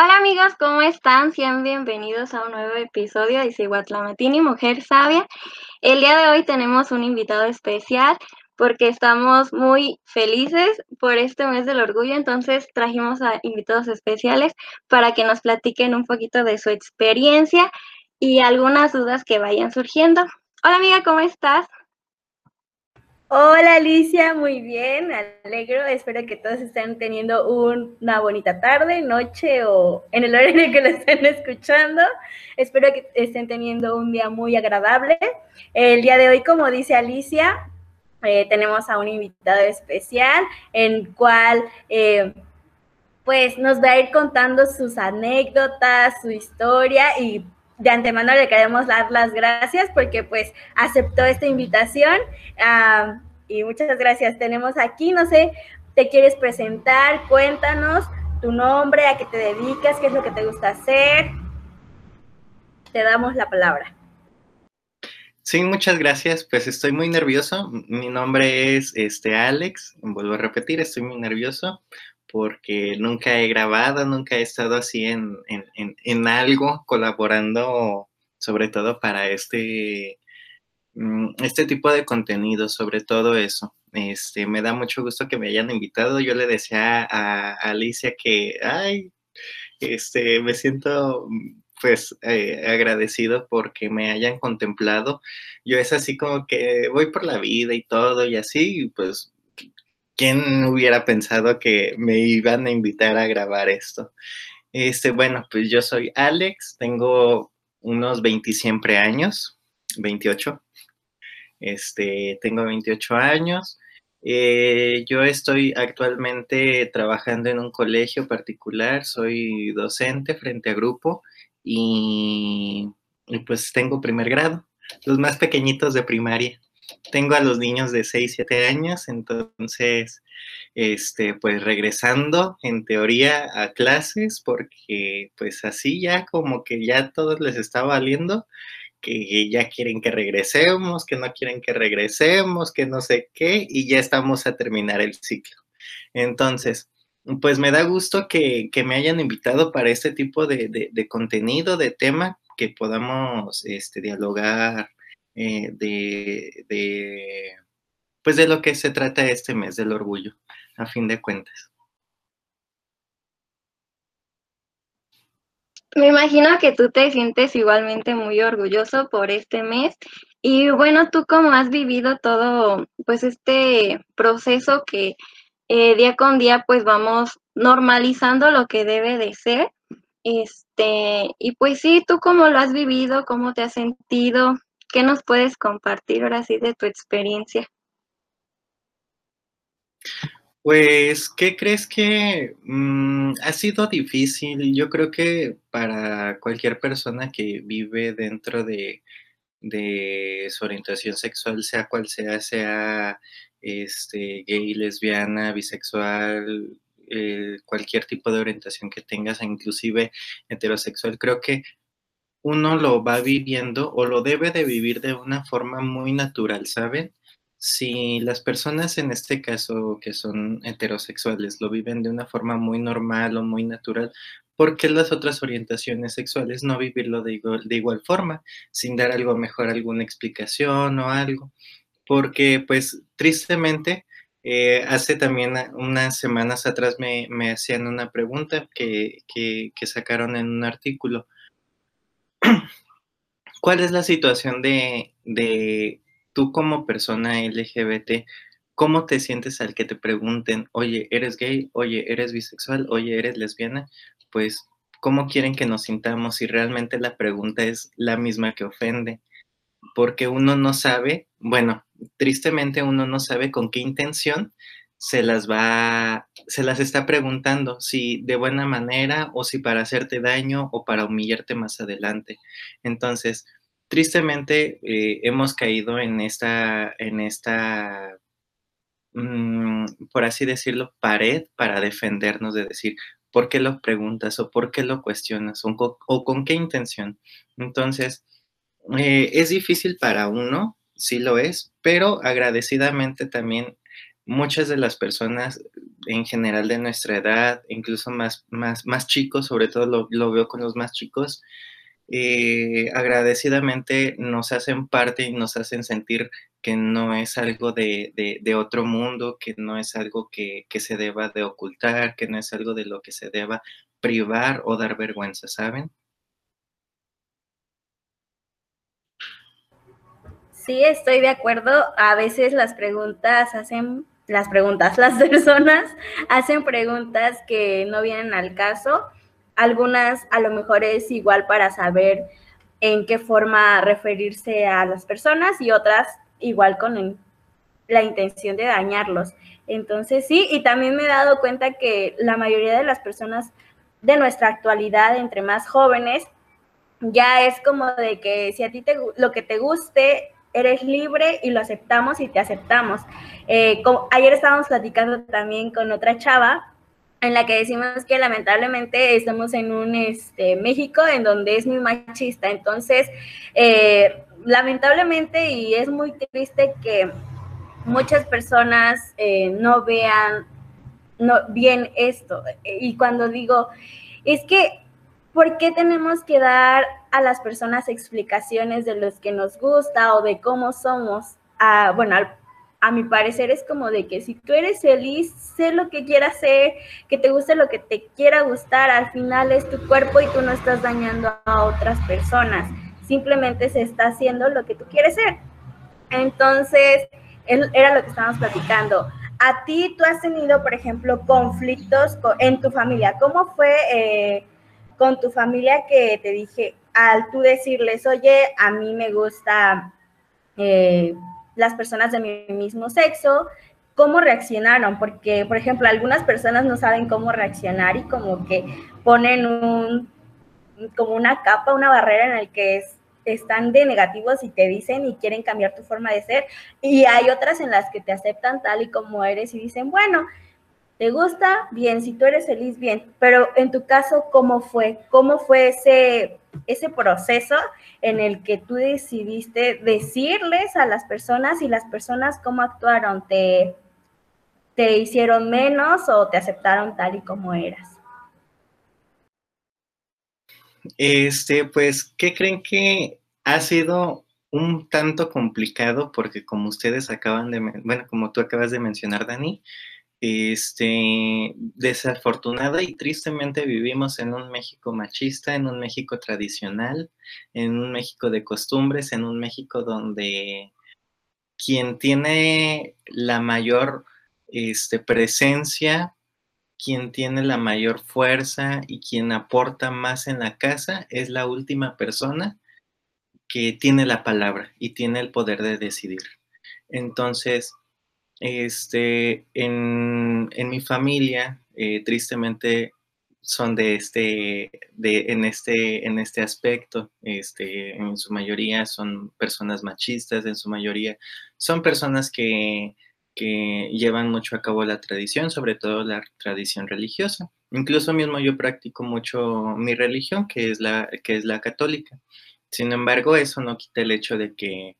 Hola amigos, ¿cómo están? Sean bienvenidos a un nuevo episodio de Cihuatlamatini Mujer Sabia. El día de hoy tenemos un invitado especial porque estamos muy felices por este mes del orgullo, entonces trajimos a invitados especiales para que nos platiquen un poquito de su experiencia y algunas dudas que vayan surgiendo. Hola amiga, ¿cómo estás? Hola Alicia, muy bien, alegro, espero que todos estén teniendo una bonita tarde, noche o en el horario que lo estén escuchando. Espero que estén teniendo un día muy agradable. El día de hoy, como dice Alicia, eh, tenemos a un invitado especial, en cual eh, pues nos va a ir contando sus anécdotas, su historia y de antemano le queremos dar las gracias porque pues aceptó esta invitación ah, y muchas gracias. Tenemos aquí, no sé, te quieres presentar, cuéntanos tu nombre, a qué te dedicas, qué es lo que te gusta hacer. Te damos la palabra. Sí, muchas gracias. Pues estoy muy nervioso. Mi nombre es este Alex. Vuelvo a repetir, estoy muy nervioso porque nunca he grabado, nunca he estado así en, algo colaborando, sobre todo para este, este tipo de contenido, sobre todo eso. Este, me da mucho gusto que me hayan invitado. Yo le decía a, Alicia que, ay, este, me siento pues eh, agradecido porque me hayan contemplado. Yo es así como que voy por la vida y todo y así, pues ¿quién hubiera pensado que me iban a invitar a grabar esto? Este, bueno, pues yo soy Alex, tengo unos 20 siempre años, 28. Este, tengo 28 años. Eh, yo estoy actualmente trabajando en un colegio particular, soy docente frente a grupo y, y pues tengo primer grado, los más pequeñitos de primaria tengo a los niños de 6, 7 años, entonces, este, pues regresando en teoría a clases, porque pues así ya como que ya todos les está valiendo, que ya quieren que regresemos, que no quieren que regresemos, que no sé qué, y ya estamos a terminar el ciclo. Entonces, pues me da gusto que, me hayan invitado para este tipo de, de, contenido, de tema, que podamos este, dialogar eh, de, pues de lo que se trata este mes del orgullo, a fin de cuentas. Me imagino que tú te sientes igualmente muy orgulloso por este mes y bueno, tú cómo has vivido todo, pues este proceso que eh, día con día pues vamos normalizando lo que debe de ser. Este, y pues sí, tú cómo lo has vivido, cómo te has sentido, ¿Qué nos puedes compartir ahora sí de tu experiencia? Pues, ¿qué crees que mm, ha sido difícil? Yo creo que para cualquier persona que vive dentro de, su orientación sexual, sea cual sea, sea este, gay, lesbiana, bisexual, eh, cualquier tipo de orientación que tengas, inclusive heterosexual, creo que uno lo va viviendo o lo debe de vivir de una forma muy natural, ¿saben? Si las personas en este caso que son heterosexuales lo viven de una forma muy normal o muy natural, ¿por qué las otras orientaciones sexuales no vivirlo de igual, forma, sin dar algo mejor, alguna explicación o algo? Porque pues tristemente, eh, hace también unas semanas atrás me, hacían una pregunta que, que sacaron en un artículo ¿Cuál es la situación de, de tú como persona LGBT? ¿Cómo te sientes al que te pregunten, oye, ¿eres gay? Oye, ¿eres bisexual? Oye, ¿eres lesbiana? Pues, ¿cómo quieren que nos sintamos si realmente la pregunta es la misma que ofende? Porque uno no sabe, bueno, tristemente uno no sabe con qué intención se las va, se las está preguntando si de buena manera o si para hacerte daño o para humillarte más adelante. Entonces, tristemente eh, hemos caído en esta, en esta, mm, por así decirlo, pared para defendernos de decir, ¿por qué lo preguntas o por qué lo cuestionas o, con, qué intención? Entonces, eh, es difícil para uno, sí lo es, pero agradecidamente también muchas de las personas en general de nuestra edad, incluso más, más, más chicos, sobre todo lo, lo veo con los más chicos, eh, agradecidamente nos hacen parte y nos hacen sentir que no es algo de, otro mundo, que no es algo que, que, se deba de ocultar, que no es algo de lo que se deba privar o dar vergüenza, ¿saben? Sí, estoy de acuerdo. A veces las preguntas hacen, las preguntas, las personas hacen preguntas que no vienen al caso algunas a lo mejor es igual para saber en qué forma referirse a las personas y otras igual con la intención de dañarlos. Entonces sí, y también me he dado cuenta que la mayoría de las personas de nuestra actualidad, entre más jóvenes, ya es como de que si a ti te, lo que te guste, eres libre y lo aceptamos y te aceptamos. Eh, ayer estábamos platicando también con otra chava en la que decimos que lamentablemente estamos en un este, México en donde es muy machista. Entonces, eh, lamentablemente, y es muy triste que muchas personas eh, no vean no, bien esto. Y cuando digo, es que, ¿por qué tenemos que dar a las personas explicaciones de los que nos gusta o de cómo somos? A, bueno, al a mi parecer es como de que si tú eres feliz, sé lo que quieras hacer, que te guste lo que te quiera gustar, al final es tu cuerpo y tú no estás dañando a otras personas, simplemente se está haciendo lo que tú quieres ser. Entonces, era lo que estábamos platicando. A ti, tú has tenido, por ejemplo, conflictos en tu familia. ¿Cómo fue eh, con tu familia que te dije, al tú decirles, oye, a mí me gusta... Eh, las personas de mi mismo sexo, cómo reaccionaron, porque, por ejemplo, algunas personas no saben cómo reaccionar y como que ponen un, como una capa, una barrera en el que están de negativos y te dicen y quieren cambiar tu forma de ser. Y hay otras en las que te aceptan tal y como eres y dicen, bueno, ¿te gusta? Bien, si tú eres feliz, bien. Pero en tu caso, ¿cómo fue? ¿Cómo fue ese, ese proceso en el que tú decidiste decirles a las personas y las personas cómo actuaron, te, te hicieron menos o te aceptaron tal y como eras. Este, pues, ¿qué creen que ha sido un tanto complicado? Porque como ustedes acaban de, bueno, como tú acabas de mencionar, Dani, este, desafortunada y tristemente vivimos en un México machista, en un México tradicional, en un México de costumbres, en un México donde quien tiene la mayor este, presencia, quien tiene la mayor fuerza y quien aporta más en la casa es la última persona que tiene la palabra y tiene el poder de decidir. Entonces, este, en, mi familia, eh, tristemente, son de este, de, en, este, en este aspecto. Este, en su mayoría son personas machistas, en su mayoría son personas que, que llevan mucho a cabo la tradición, sobre todo la tradición religiosa. Incluso mismo yo practico mucho mi religión, que es la, que es la católica. Sin embargo, eso no quita el hecho de que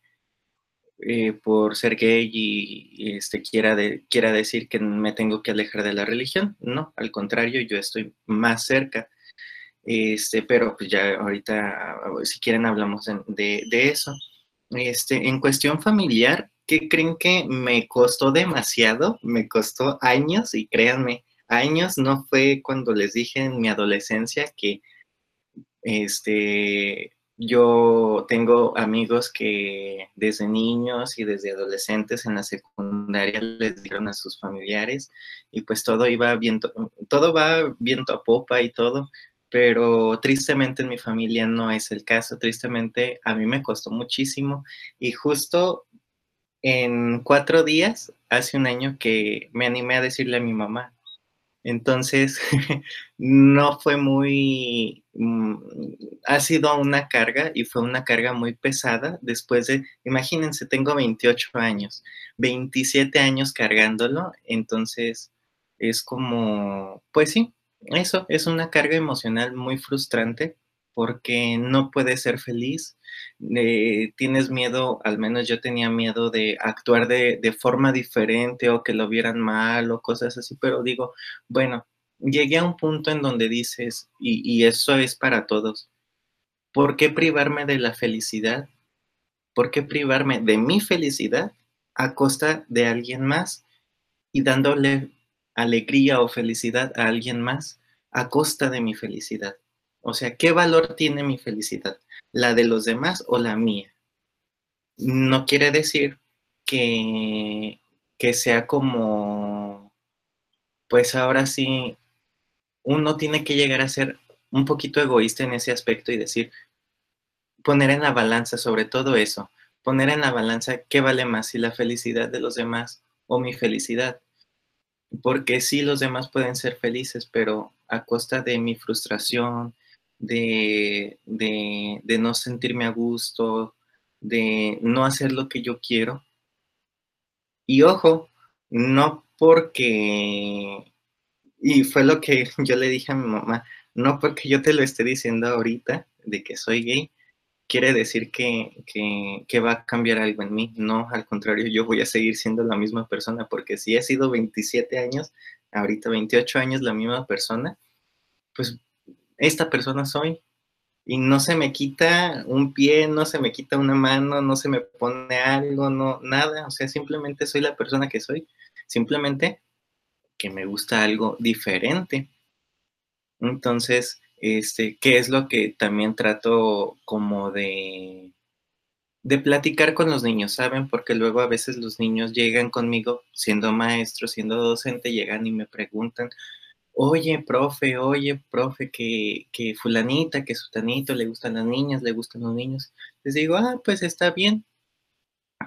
eh, por ser gay y, este, quiera, quiera decir que me tengo que alejar de la religión. No, al contrario, yo estoy más cerca. Este, pero pues ya ahorita, si quieren, hablamos de, de, eso. Este, en cuestión familiar, ¿qué creen que me costó demasiado? Me costó años y créanme, años no fue cuando les dije en mi adolescencia que este, yo tengo amigos que desde niños y desde adolescentes en la secundaria les dieron a sus familiares y pues todo iba viento, todo va viento a popa y todo, pero tristemente en mi familia no es el caso, tristemente a mí me costó muchísimo y justo en cuatro días, hace un año que me animé a decirle a mi mamá, entonces, no fue muy, mm, ha sido una carga y fue una carga muy pesada después de, imagínense, tengo 28 años, 27 años cargándolo, entonces es como, pues sí, eso es una carga emocional muy frustrante porque no puedes ser feliz, eh, tienes miedo, al menos yo tenía miedo de actuar de, de, forma diferente o que lo vieran mal o cosas así, pero digo, bueno, llegué a un punto en donde dices, y, y eso es para todos, ¿por qué privarme de la felicidad? ¿Por qué privarme de mi felicidad a costa de alguien más y dándole alegría o felicidad a alguien más a costa de mi felicidad? O sea, ¿qué valor tiene mi felicidad? ¿La de los demás o la mía? No quiere decir que, que sea como, pues ahora sí, uno tiene que llegar a ser un poquito egoísta en ese aspecto y decir, poner en la balanza sobre todo eso, poner en la balanza qué vale más, si la felicidad de los demás o mi felicidad. Porque sí, los demás pueden ser felices, pero a costa de mi frustración, de, de, no sentirme a gusto, de no hacer lo que yo quiero. Y ojo, no porque, y fue lo que yo le dije a mi mamá, no porque yo te lo esté diciendo ahorita de que soy gay, quiere decir que, que, que, va a cambiar algo en mí. No, al contrario, yo voy a seguir siendo la misma persona, porque si he sido 27 años, ahorita 28 años la misma persona, pues esta persona soy. Y no se me quita un pie, no se me quita una mano, no se me pone algo, no, nada. O sea, simplemente soy la persona que soy. Simplemente que me gusta algo diferente. Entonces, este, ¿qué es lo que también trato como de, de platicar con los niños, ¿saben? Porque luego a veces los niños llegan conmigo, siendo maestro, siendo docente, llegan y me preguntan, oye, profe, oye, profe, que, que fulanita, que sutanito, le gustan las niñas, le gustan los niños. Les digo, ah, pues está bien.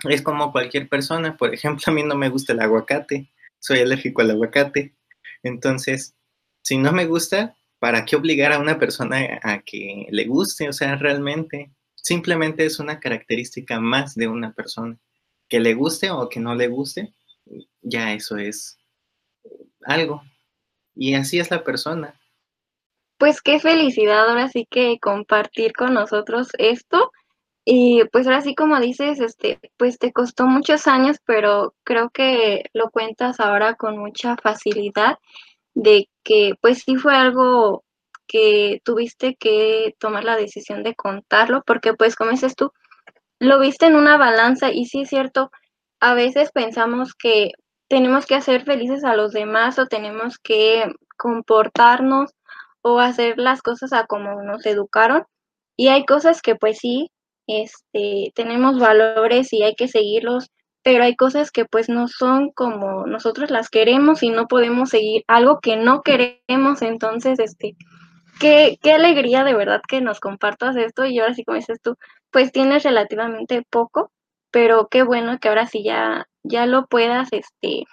Es como cualquier persona, por ejemplo, a mí no me gusta el aguacate, soy alérgico al aguacate. Entonces, si no me gusta, ¿para qué obligar a una persona a que le guste? O sea, realmente, simplemente es una característica más de una persona. Que le guste o que no le guste, ya eso es algo. Y así es la persona. Pues qué felicidad ahora sí que compartir con nosotros esto. Y pues ahora sí como dices, este, pues te costó muchos años, pero creo que lo cuentas ahora con mucha facilidad de que pues sí fue algo que tuviste que tomar la decisión de contarlo, porque pues como dices tú, lo viste en una balanza y sí es cierto, a veces pensamos que tenemos que hacer felices a los demás o tenemos que comportarnos o hacer las cosas a como nos educaron. Y hay cosas que pues sí, este, tenemos valores y hay que seguirlos, pero hay cosas que pues no son como nosotros las queremos y no podemos seguir algo que no queremos. Entonces, este, qué, qué alegría de verdad que nos compartas esto y ahora sí como dices tú, pues tienes relativamente poco, pero qué bueno que ahora sí ya ya lo puedas este,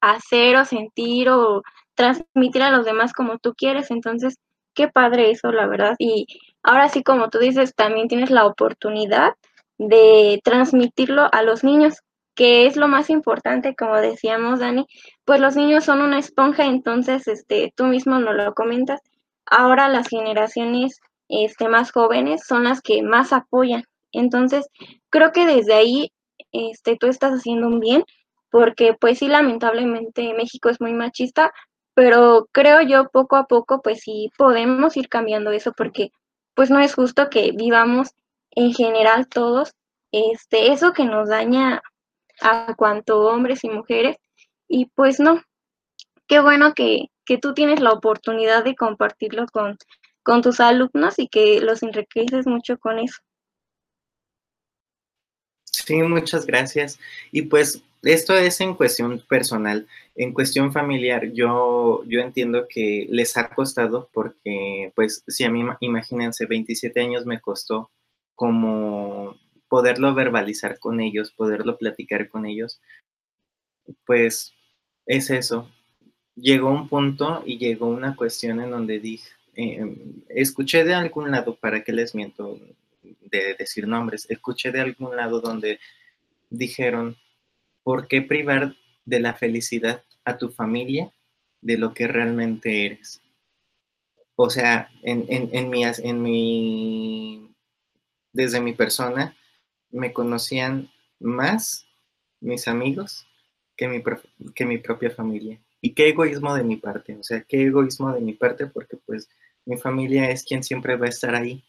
hacer o sentir o transmitir a los demás como tú quieres. Entonces, qué padre eso, la verdad. Y ahora sí, como tú dices, también tienes la oportunidad de transmitirlo a los niños, que es lo más importante, como decíamos, Dani, pues los niños son una esponja, entonces, este, tú mismo nos lo comentas. Ahora las generaciones este, más jóvenes son las que más apoyan. Entonces, creo que desde ahí este, tú estás haciendo un bien, porque pues sí, lamentablemente México es muy machista, pero creo yo poco a poco pues sí podemos ir cambiando eso porque pues no es justo que vivamos en general todos este eso que nos daña a cuanto hombres y mujeres y pues no qué bueno que, tú tienes la oportunidad de compartirlo con, con tus alumnos y que los enriqueces mucho con eso. Sí, muchas gracias. Y pues esto es en cuestión personal. En cuestión familiar, yo, yo entiendo que les ha costado porque, pues, si a mí, imagínense, 27 años me costó como poderlo verbalizar con ellos, poderlo platicar con ellos, pues es eso. Llegó un punto y llegó una cuestión en donde dije, eh, escuché de algún lado, ¿para qué les miento? De decir nombres, escuché de algún lado donde dijeron, ¿por qué privar de la felicidad a tu familia de lo que realmente eres? o sea, en, en, en, mi, en mi, desde mi persona, me conocían más mis amigos que mi, que mi propia familia. Y qué egoísmo de mi parte, o sea, qué egoísmo de mi parte, porque pues mi familia es quien siempre va a estar ahí.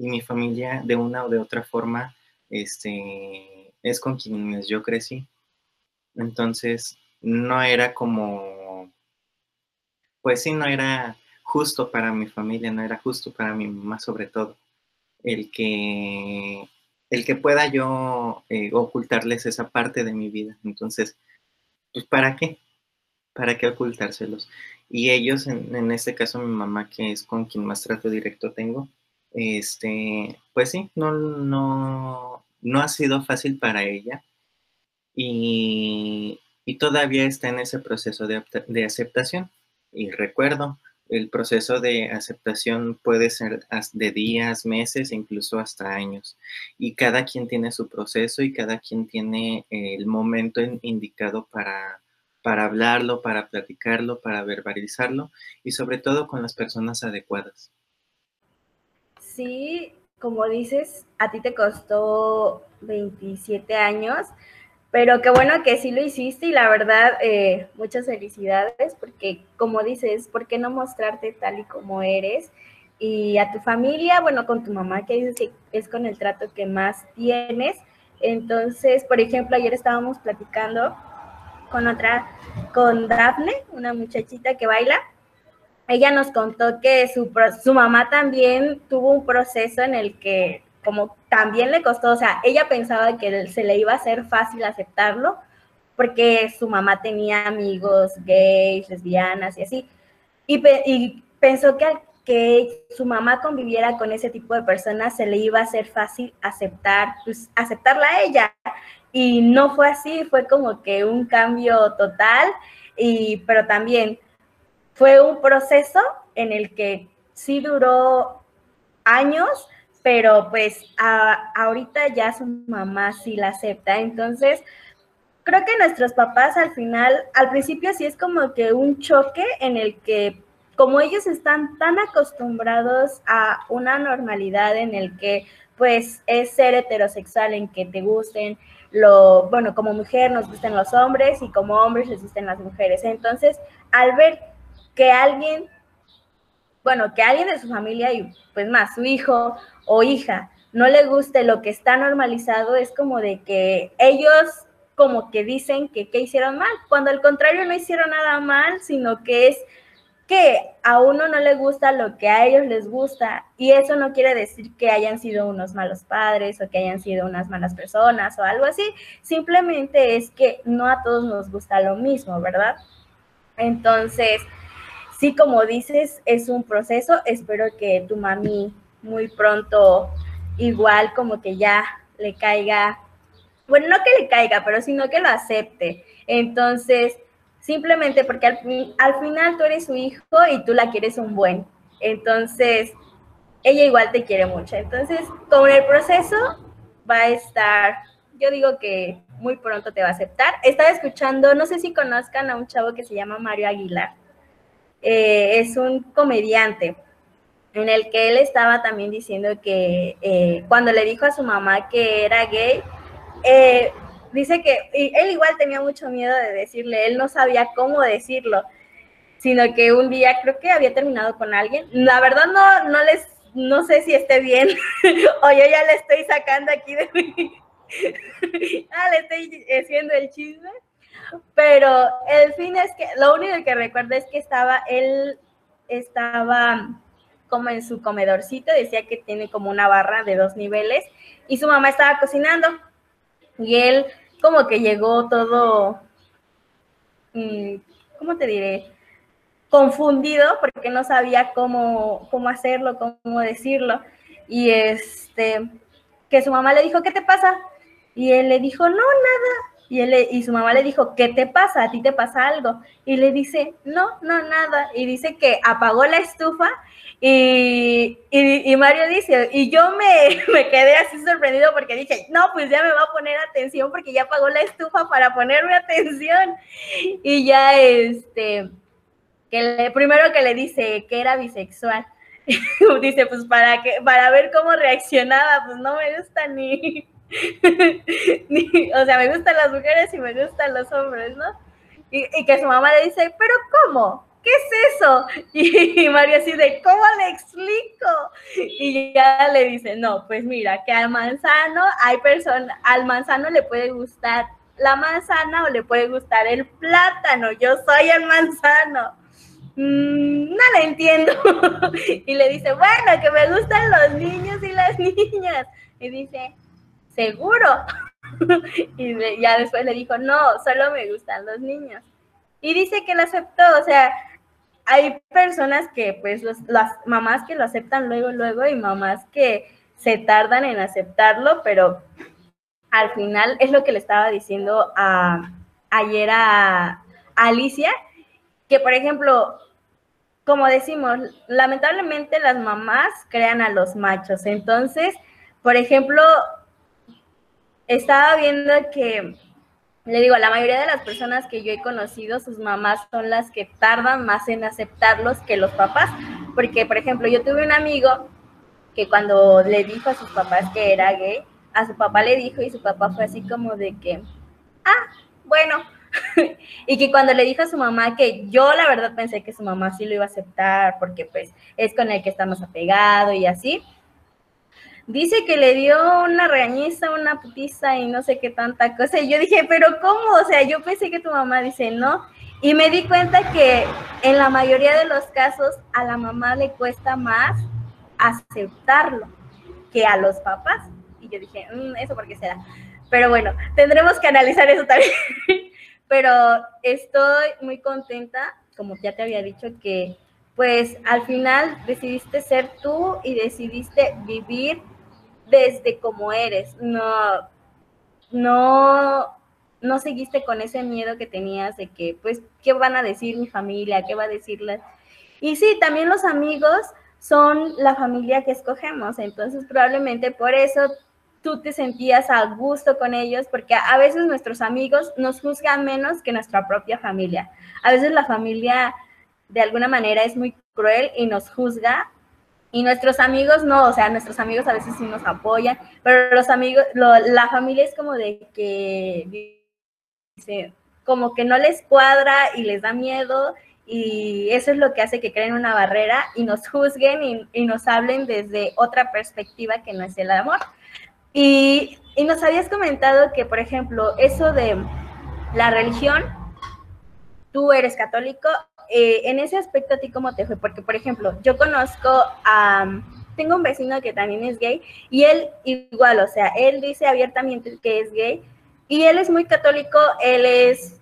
Y mi familia, de una o de otra forma, este, es con quienes yo crecí. Entonces, no era como, pues sí, no era justo para mi familia, no era justo para mi mamá sobre todo, el que, el que pueda yo eh, ocultarles esa parte de mi vida. Entonces, pues ¿para qué? ¿Para qué ocultárselos? Y ellos, en, este caso mi mamá, que es con quien más trato directo tengo, este, pues sí, no, no, no ha sido fácil para ella. Y, todavía está en ese proceso de, de aceptación. Y recuerdo, el proceso de aceptación puede ser de días, meses, incluso hasta años. Y cada quien tiene su proceso y cada quien tiene el momento indicado para, para hablarlo, para platicarlo, para verbalizarlo y sobre todo con las personas adecuadas. Sí, como dices, a ti te costó 27 años pero qué bueno que sí lo hiciste y la verdad, eh, muchas felicidades porque como dices, ¿por qué no mostrarte tal y como eres? Y a tu familia, bueno, con tu mamá, que dices que es con el trato que más tienes. Entonces, por ejemplo, ayer estábamos platicando con otra, con Daphne, una muchachita que baila. Ella nos contó que su, su mamá también tuvo un proceso en el que como también le costó, o sea, ella pensaba que se le iba a hacer fácil aceptarlo porque su mamá tenía amigos gays, lesbianas y así. Y, pensó que al que su mamá conviviera con ese tipo de personas se le iba a hacer fácil aceptar, pues, aceptarla a ella. Y no fue así, fue como que un cambio total, y, pero también fue un proceso en el que sí duró años, pero pues ahorita ya su mamá sí la acepta. Entonces, creo que nuestros papás al final, al principio sí es como que un choque en el que como ellos están tan acostumbrados a una normalidad en el que pues es ser heterosexual, en que te gusten lo, bueno, como mujer nos gusten los hombres y como hombres les gusten las mujeres. Entonces, al ver que alguien bueno, que alguien de su familia y pues más su hijo o hija no le guste lo que está normalizado, es como de que ellos como que dicen que, que hicieron mal, cuando al contrario no hicieron nada mal, sino que es que a uno no le gusta lo que a ellos les gusta y eso no quiere decir que hayan sido unos malos padres o que hayan sido unas malas personas o algo así, simplemente es que no a todos nos gusta lo mismo, ¿verdad? Entonces, sí, como dices, es un proceso. Espero que tu mami muy pronto igual como que ya le caiga, bueno, no que le caiga, pero sino que lo acepte. Entonces, simplemente porque al, al final tú eres su hijo y tú la quieres un buen. Entonces, ella igual te quiere mucho. Entonces, con el proceso va a estar, yo digo que muy pronto te va a aceptar. Estaba escuchando, no sé si conozcan a un chavo que se llama Mario Aguilar. Eh, es un comediante en el que él estaba también diciendo que eh, cuando le dijo a su mamá que era gay, eh, dice que él igual tenía mucho miedo de decirle, él no sabía cómo decirlo, sino que un día creo que había terminado con alguien. La verdad no, no les, no sé si esté bien o yo ya le estoy sacando aquí de mí. le estoy haciendo el chisme. Pero el fin es que lo único que recuerdo es que estaba, él estaba como en su comedorcito, decía que tiene como una barra de dos niveles y su mamá estaba cocinando y él como que llegó todo, mm, ¿cómo te diré? Confundido porque no sabía cómo, cómo hacerlo, cómo decirlo. Y este, que su mamá le dijo, ¿qué te pasa? Y él le dijo, no, nada. Y, él, y su mamá le dijo, ¿qué te pasa? ¿A ti te pasa algo? Y le dice, no, no, nada. Y dice que apagó la estufa y, y, Mario dice, y yo me, me, quedé así sorprendido porque dije, no, pues ya me va a poner atención porque ya apagó la estufa para ponerme atención. Y ya, este, que le, primero que le dice que era bisexual. dice, pues para que, para ver cómo reaccionaba, pues no me gusta ni, o sea, me gustan las mujeres y me gustan los hombres, ¿no? Y, y, que su mamá le dice, pero ¿cómo? ¿Qué es eso? Y, Mario así de, ¿cómo le explico? Y ya le dice, no, pues mira, que al manzano hay personas, al manzano le puede gustar la manzana o le puede gustar el plátano, yo soy el manzano. Mm, no la entiendo. y le dice, bueno, que me gustan los niños y las niñas. Y dice, ¿seguro? y ya después le dijo, no, solo me gustan los niños. Y dice que lo aceptó, o sea, hay personas que, pues, las mamás que lo aceptan luego, luego, y mamás que se tardan en aceptarlo, pero al final es lo que le estaba diciendo a, ayer a, Alicia, que por ejemplo, como decimos, lamentablemente las mamás crean a los machos. Entonces, por ejemplo, estaba viendo que, le digo, la mayoría de las personas que yo he conocido, sus mamás son las que tardan más en aceptarlos que los papás. Porque, por ejemplo, yo tuve un amigo que cuando le dijo a sus papás que era gay, a su papá le dijo y su papá fue así como de que, ah, bueno. y que cuando le dijo a su mamá que yo la verdad pensé que su mamá sí lo iba a aceptar porque pues es con el que estamos apegado y así. Dice que le dio una regañiza, una putiza y no sé qué tanta cosa. Y yo dije, pero ¿cómo? O sea, yo pensé que tu mamá dice no. Y me di cuenta que en la mayoría de los casos a la mamá le cuesta más aceptarlo que a los papás yo dije, mm, ¿eso por qué será? Pero bueno, tendremos que analizar eso también. Pero estoy muy contenta, como ya te había dicho, que pues al final decidiste ser tú y decidiste vivir desde como eres. No, no, no seguiste con ese miedo que tenías de que, pues, ¿qué van a decir mi familia? ¿Qué va a decirles? Y sí, también los amigos son la familia que escogemos, entonces probablemente por eso tú te sentías a gusto con ellos, porque a veces nuestros amigos nos juzgan menos que nuestra propia familia. A veces la familia de alguna manera es muy cruel y nos juzga, y nuestros amigos no, o sea, nuestros amigos a veces sí nos apoyan, pero los amigos, la familia es como de que, como que no les cuadra y les da miedo y eso es lo que hace que creen una barrera y nos juzguen y, y, nos hablen desde otra perspectiva que no es el amor. Y, nos habías comentado que, por ejemplo, eso de la religión, tú eres católico, eh, en ese aspecto a ti cómo te fue, porque, por ejemplo, yo conozco a, tengo un vecino que también es gay y él igual, o sea, él dice abiertamente que es gay y él es muy católico, él es,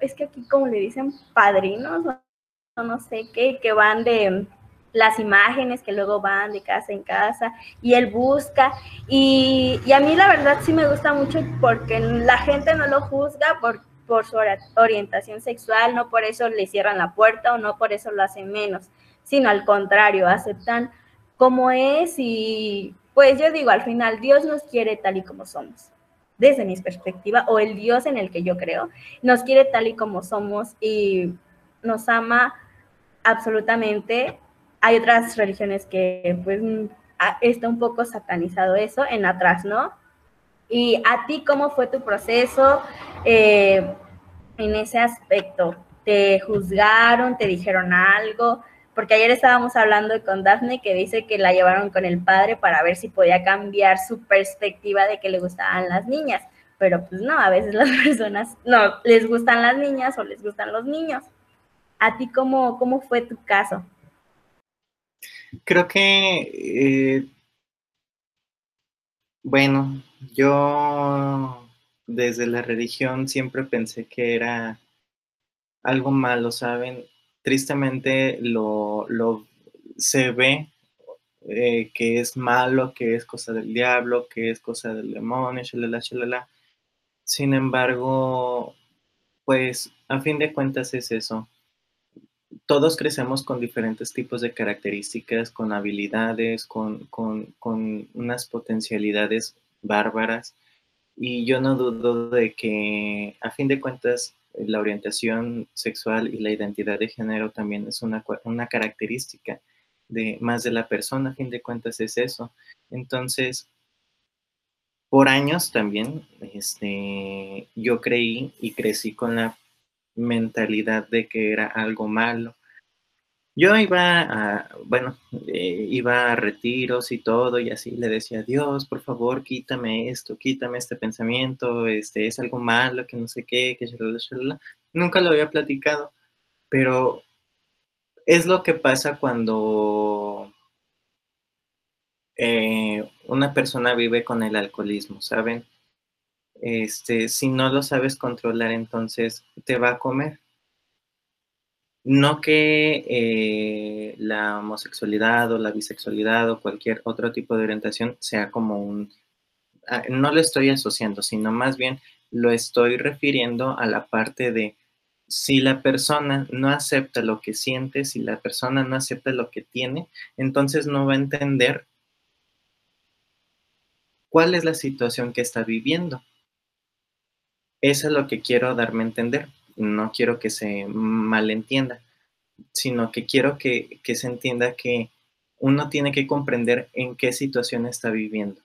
es que aquí como le dicen padrinos o no sé qué, que van de las imágenes que luego van de casa en casa y él busca. Y, a mí la verdad sí me gusta mucho porque la gente no lo juzga por, por su orientación sexual, no por eso le cierran la puerta o no por eso lo hacen menos, sino al contrario, aceptan como es y pues yo digo, al final Dios nos quiere tal y como somos desde mi perspectiva, o el Dios en el que yo creo, nos quiere tal y como somos y nos ama absolutamente hay otras religiones que pues está un poco satanizado eso en atrás, ¿no? Y a ti, ¿cómo fue tu proceso eh, en ese aspecto? ¿Te juzgaron? ¿Te dijeron algo? Porque ayer estábamos hablando con Daphne que dice que la llevaron con el padre para ver si podía cambiar su perspectiva de que le gustaban las niñas. Pero pues no, a veces las personas no les gustan las niñas o les gustan los niños. ¿A ti cómo, cómo fue tu caso? Creo que, eh, bueno, yo desde la religión siempre pensé que era algo malo, ¿saben? Tristemente lo, lo se ve eh, que es malo, que es cosa del diablo, que es cosa del demonio, shalala, shalala. Sin embargo, pues a fin de cuentas es eso todos crecemos con diferentes tipos de características, con habilidades, con, unas potencialidades bárbaras. Y yo no dudo de que, a fin de cuentas, la orientación sexual y la identidad de género también es una, una característica de más de la persona, a fin de cuentas es eso. Entonces, por años también, este, yo creí y crecí con la mentalidad de que era algo malo. Yo iba a, bueno, eh, iba a retiros y todo, y así le decía, Dios, por favor, quítame esto, quítame este pensamiento, este, es algo malo, que no sé qué, que Nunca lo había platicado, pero es lo que pasa cuando eh, una persona vive con el alcoholismo, ¿saben? Este, si no lo sabes controlar, entonces te va a comer. No que eh, la homosexualidad o la bisexualidad o cualquier otro tipo de orientación sea como un... Ah, no lo estoy asociando, sino más bien lo estoy refiriendo a la parte de si la persona no acepta lo que siente, si la persona no acepta lo que tiene, entonces no va a entender cuál es la situación que está viviendo. Eso es lo que quiero darme a entender. No quiero que se malentienda, sino que quiero que, se entienda que uno tiene que comprender en qué situación está viviendo.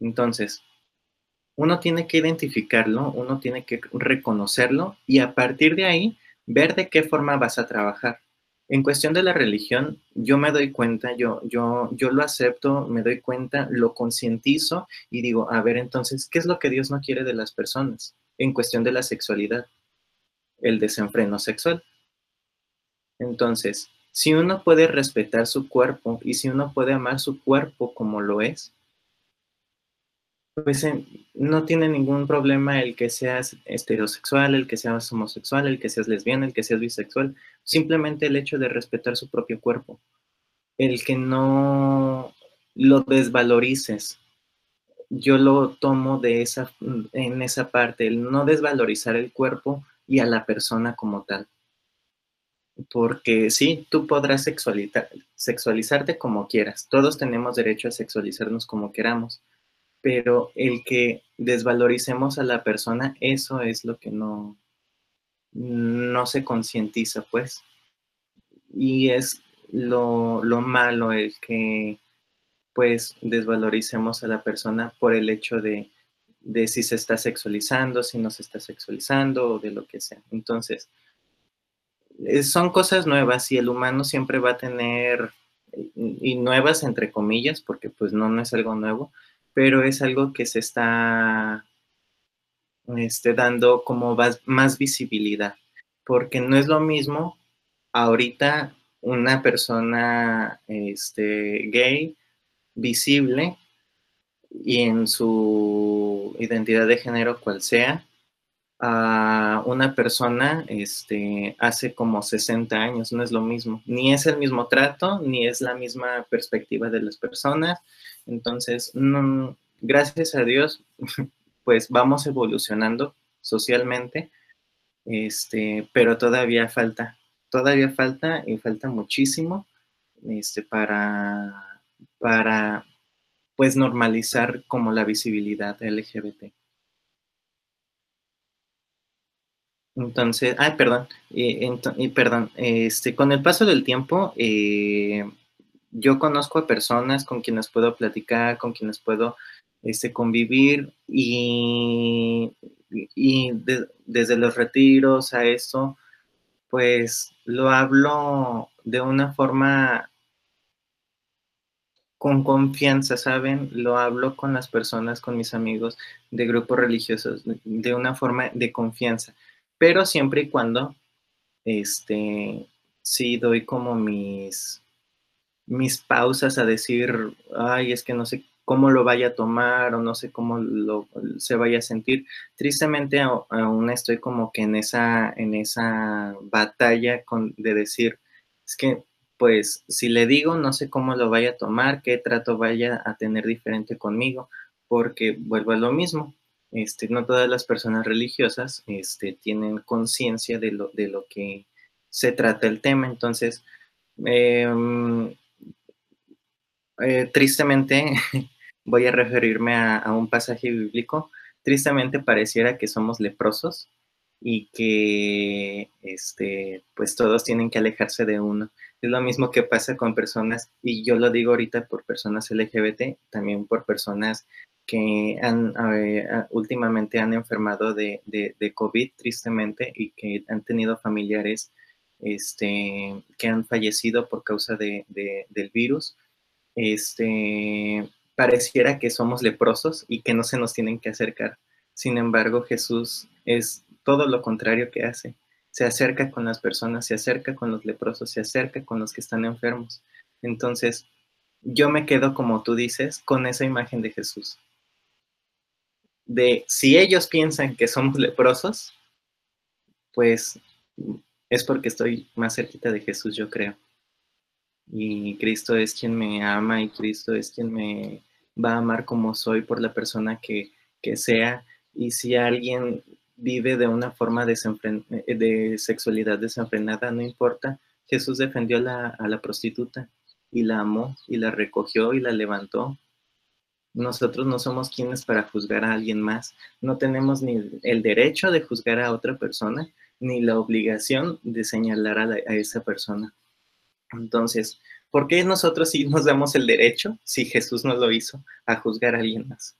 Entonces, uno tiene que identificarlo, uno tiene que reconocerlo y a partir de ahí ver de qué forma vas a trabajar. En cuestión de la religión, yo me doy cuenta, yo, yo, yo lo acepto, me doy cuenta, lo concientizo y digo, a ver, entonces, ¿qué es lo que Dios no quiere de las personas? en cuestión de la sexualidad, el desenfreno sexual. Entonces, si uno puede respetar su cuerpo y si uno puede amar su cuerpo como lo es, pues eh, no tiene ningún problema el que seas heterosexual, el que seas homosexual, el que seas lesbiana, el que seas bisexual. Simplemente el hecho de respetar su propio cuerpo. El que no lo desvalorices, yo lo tomo de esa, en esa parte, el no desvalorizar el cuerpo y a la persona como tal. Porque sí, tú podrás sexualizarte como quieras. Todos tenemos derecho a sexualizarnos como queramos. Pero el que desvaloricemos a la persona, eso es lo que no, no se concientiza, pues. Y es lo, lo malo, el que pues desvaloricemos a la persona por el hecho de, si se está sexualizando, si no se está sexualizando o de lo que sea. Entonces, eh, son cosas nuevas y el humano siempre va a tener, y nuevas entre comillas, porque pues no, no es algo nuevo, pero es algo que se está este, dando como más visibilidad, porque no es lo mismo ahorita una persona este, gay visible y en su identidad de género cual sea a una persona este, hace como 60 años, no es lo mismo, ni es el mismo trato, ni es la misma perspectiva de las personas. Entonces, gracias a Dios, pues vamos evolucionando socialmente, este, pero todavía falta, todavía falta y falta muchísimo este, para para pues normalizar como la visibilidad LGBT. Entonces, ay, perdón, y, perdón, este, con el paso del tiempo, eh, yo conozco a personas con quienes puedo platicar, con quienes puedo este, convivir y, y desde los retiros a eso, pues lo hablo de una forma con confianza, ¿saben? Lo hablo con las personas, con mis amigos de grupos religiosos, de una forma de confianza, pero siempre y cuando, este, sí doy como mis, mis pausas a decir, ay, es que no sé cómo lo vaya a tomar o no sé cómo lo, se vaya a sentir. Tristemente aún estoy como que en esa, en esa batalla con, de decir, es que pues si le digo, no sé cómo lo vaya a tomar, qué trato vaya a tener diferente conmigo, porque vuelvo a lo mismo. Este, no todas las personas religiosas este, tienen conciencia de lo, de lo que se trata el tema. Entonces, em, eh, tristemente, voy a referirme a, a, un pasaje bíblico. Tristemente pareciera que somos leprosos y que este, pues todos tienen que alejarse de uno. Es lo mismo que pasa con personas, y yo lo digo ahorita por personas LGBT, también por personas que han, últimamente han enfermado de, de, COVID tristemente y que han tenido familiares este, que han fallecido por causa de, del virus. Este, pareciera que somos leprosos y que no se nos tienen que acercar. Sin embargo, Jesús es todo lo contrario que hace. Se acerca con las personas, se acerca con los leprosos, se acerca con los que están enfermos. Entonces, yo me quedo, como tú dices, con esa imagen de Jesús. De si ellos piensan que somos leprosos, pues es porque estoy más cerquita de Jesús, yo creo. Y Cristo es quien me ama y Cristo es quien me va a amar como soy por la persona que, que sea. Y si alguien vive de una forma de sexualidad desenfrenada, no importa. Jesús defendió a la, a la prostituta y la amó y la recogió y la levantó. Nosotros no somos quienes para juzgar a alguien más. No tenemos ni el derecho de juzgar a otra persona, ni la obligación de señalar a, a esa persona. Entonces, ¿por qué nosotros sí nos damos el derecho, si Jesús no lo hizo, a juzgar a alguien más?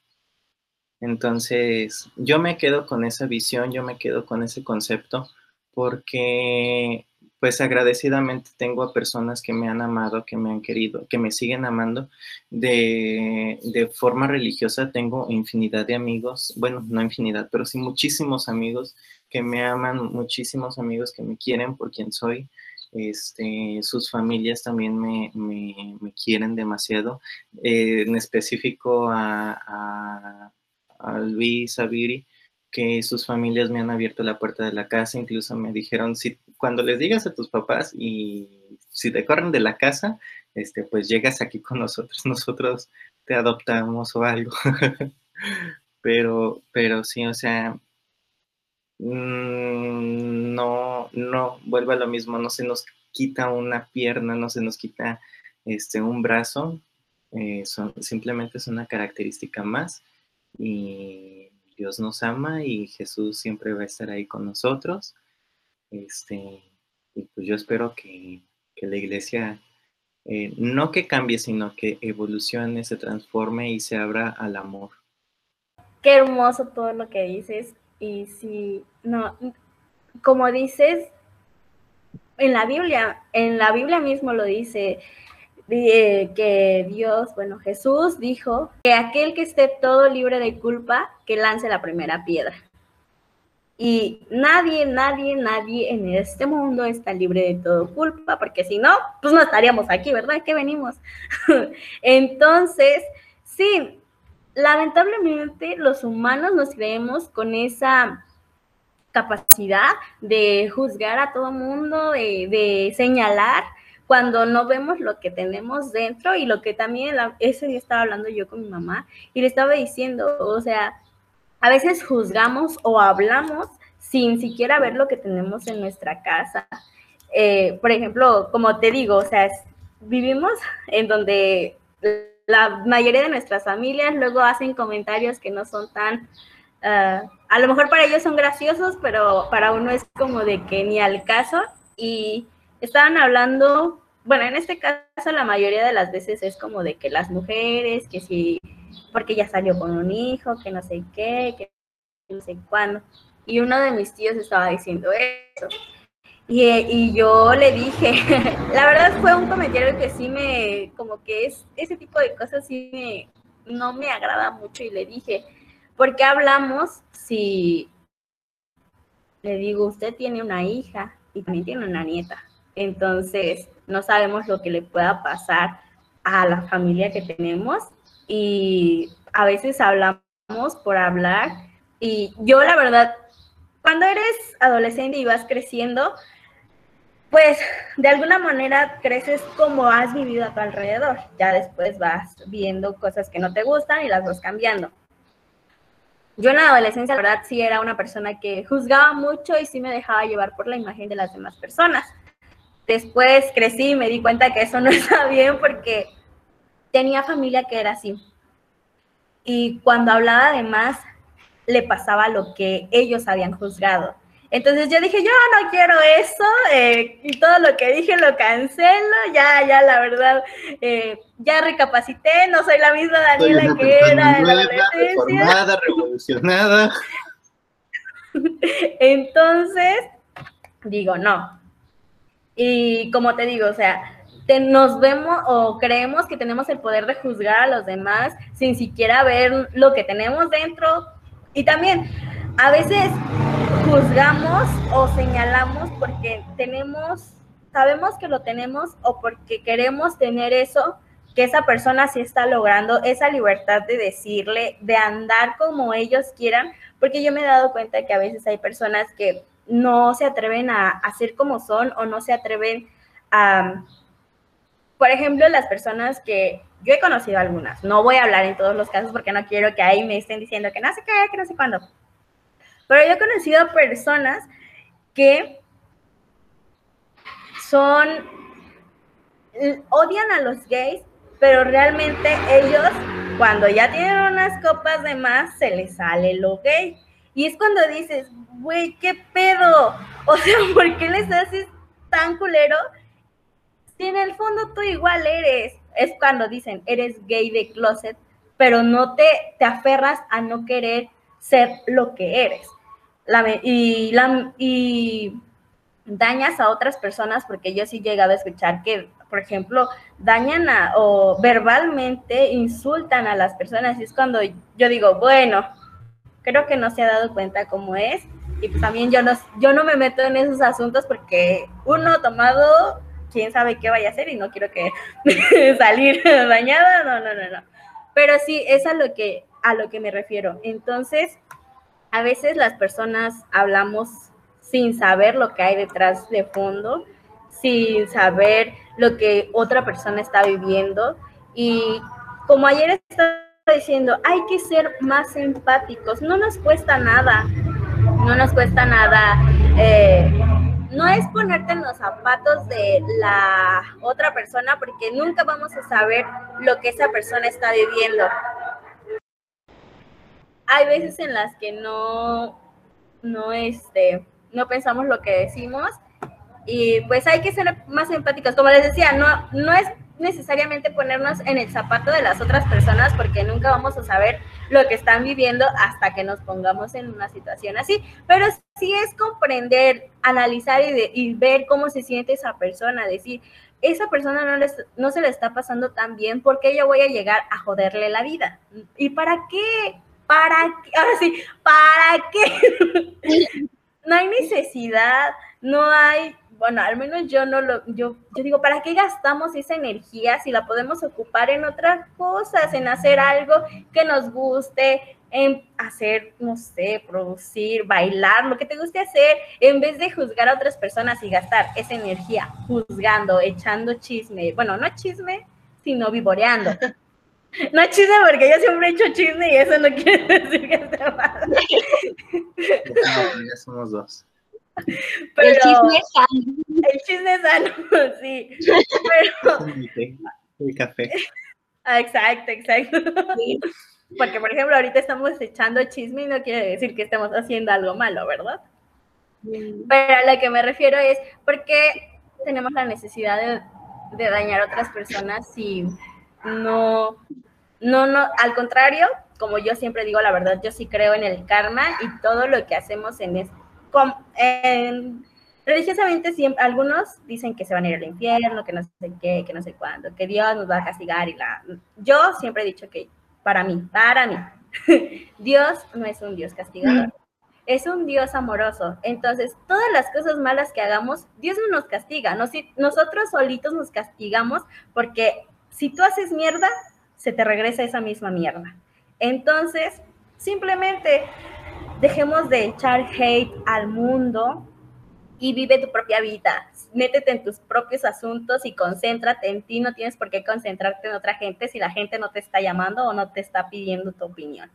Entonces, yo me quedo con esa visión, yo me quedo con ese concepto, porque pues agradecidamente tengo a personas que me han amado, que me han querido, que me siguen amando de, de, forma religiosa. Tengo infinidad de amigos, bueno, no infinidad, pero sí muchísimos amigos que me aman, muchísimos amigos que me quieren por quien soy. Este, sus familias también me, me, quieren demasiado. Eh, en específico a a Luis, a Viri, que sus familias me han abierto la puerta de la casa, incluso me dijeron, si cuando les digas a tus papás y si te corren de la casa, este, pues llegas aquí con nosotros, nosotros te adoptamos o algo. pero, pero sí, o sea, mm, no, no, vuelve a lo mismo, no se nos quita una pierna, no se nos quita este, un brazo, eh, simplemente es una característica más y Dios nos ama y Jesús siempre va a estar ahí con nosotros. Este, y pues yo espero que, la iglesia eh, no que cambie, sino que evolucione, se transforme y se abra al amor. Qué hermoso todo lo que dices. Y si, no, como dices, en la Biblia, en la Biblia mismo lo dice, que Dios, bueno, Jesús dijo que aquel que esté todo libre de culpa, que lance la primera piedra. Y nadie, nadie, nadie en este mundo está libre de todo culpa, porque si no, pues no estaríamos aquí, ¿verdad? ¿Qué venimos? Entonces, sí, lamentablemente los humanos nos creemos con esa capacidad de juzgar a todo mundo, de, de señalar cuando no vemos lo que tenemos dentro y lo que también ese día estaba hablando yo con mi mamá y le estaba diciendo, o sea, a veces juzgamos o hablamos sin siquiera ver lo que tenemos en nuestra casa. Eh, por ejemplo, como te digo, o sea, vivimos en donde la mayoría de nuestras familias luego hacen comentarios que no son tan, ah, a lo mejor para ellos son graciosos, pero para uno es como de que ni al caso. Y estaban hablando, bueno, en este caso la mayoría de las veces es como de que las mujeres, que si, porque ya salió con un hijo, que no sé qué, que no sé cuándo. Y uno de mis tíos estaba diciendo eso. Y, y, yo le dije, la verdad fue un comentario que sí me, como que es, ese tipo de cosas sí me, no me agrada mucho y le dije, ¿por qué hablamos si, le digo, usted tiene una hija y también tiene una nieta? Entonces, no sabemos lo que le pueda pasar a la familia que tenemos y a veces hablamos por hablar y yo la verdad, cuando eres adolescente y vas creciendo, pues de alguna manera creces como has vivido a tu alrededor. Ya después vas viendo cosas que no te gustan y las vas cambiando. Yo en la adolescencia, la verdad, sí era una persona que juzgaba mucho y sí me dejaba llevar por la imagen de las demás personas. Después crecí y me di cuenta que eso no está bien porque tenía familia que era así. Y cuando hablaba de más, le pasaba lo que ellos habían juzgado. Entonces yo dije, yo no quiero eso, eh, y todo lo que dije lo cancelo, ya, ya, la verdad, eh, ya recapacité, no soy la misma Daniela que era en la adolescencia. revolucionada. Entonces, digo, no. Y como te digo, o sea, nos vemos o creemos que tenemos el poder de juzgar a los demás sin siquiera ver lo que tenemos dentro. Y también, a veces juzgamos o señalamos porque tenemos, sabemos que lo tenemos o porque queremos tener eso que esa persona sí está logrando, esa libertad de decirle, de andar como ellos quieran, porque yo me he dado cuenta que a veces hay personas que no se atreven a hacer como son o no se atreven a, por ejemplo, las personas que yo he conocido algunas, no voy a hablar en todos los casos porque no quiero que ahí me estén diciendo que no sé qué, que no sé cuándo, pero yo he conocido personas que son, odian a los gays, pero realmente ellos, cuando ya tienen unas copas de más, se les sale lo gay. Y es cuando dices, güey, ¿qué pedo? O sea, ¿por qué les haces tan culero? Si en el fondo tú igual eres. Es cuando dicen, eres gay de closet, pero no te, te aferras a no querer ser lo que eres y, la, y dañas a otras personas, porque yo sí he llegado a escuchar que, por ejemplo, dañan o verbalmente insultan a las personas. Y es cuando yo digo, bueno, creo que no se ha dado cuenta cómo es. Y pues también yo no, yo no me meto en esos asuntos porque uno tomado, quién sabe qué vaya a hacer y no quiero que salir dañada, no, no, no, no. Pero sí, es a lo que, a lo que me refiero. Entonces, a veces las personas hablamos sin saber lo que hay detrás de fondo, sin saber lo que otra persona está viviendo. Y como ayer estaba diciendo, hay que ser más empáticos, no nos cuesta nada, no nos cuesta nada. Eh, no es ponerte en los zapatos de la otra persona porque nunca vamos a saber lo que esa persona está viviendo hay veces en las que no, no, este, no pensamos lo que decimos y pues hay que ser más empáticos. Como les decía, no, no es necesariamente ponernos en el zapato de las otras personas porque nunca vamos a saber lo que están viviendo hasta que nos pongamos en una situación así, pero sí es comprender, analizar y, ver cómo se siente esa persona, decir, esa persona no, les, no se le está pasando tan bien, porque yo voy a llegar a joderle la vida? ¿Y para qué? ¿Para qué? Ahora sí, ¿para qué? no hay necesidad, no hay, bueno, al menos yo no lo, yo, yo digo, ¿para qué gastamos esa energía si la podemos ocupar en otras cosas, en hacer algo que nos guste, en hacer, no sé, producir, bailar, lo que te guste hacer, en vez de juzgar a otras personas y gastar esa energía juzgando, echando chisme, bueno, no chisme, sino vivoreando. No chisme porque yo siempre he hecho chisme y eso no quiere decir que esté mal. ya somos dos. el chisme es sano. El chisme es sano, sí. Pero... El café. Exacto, exacto. Porque, por ejemplo, ahorita estamos echando chisme y no quiere decir que estemos haciendo algo malo, ¿verdad? Pero a lo que me refiero es, ¿por qué tenemos la necesidad de, de dañar a otras personas si no no, no, al contrario, como yo siempre digo, la verdad, yo sí creo en el karma y todo lo que hacemos en religiosamente siempre algunos dicen que se van a ir al infierno, que no sé qué, que no sé cuándo, que Dios nos va a castigar y la yo siempre he dicho que para mí, para mí, Dios no es un Dios castigador. Es un Dios amoroso. Entonces, todas las cosas malas que hagamos, Dios no nos castiga. nosotros solitos nos castigamos porque si tú haces mierda, se te regresa esa misma mierda. Entonces, simplemente dejemos de echar hate al mundo y vive tu propia vida. Métete en tus propios asuntos y concéntrate en ti. No tienes por qué concentrarte en otra gente si la gente no te está llamando o no te está pidiendo tu opinión.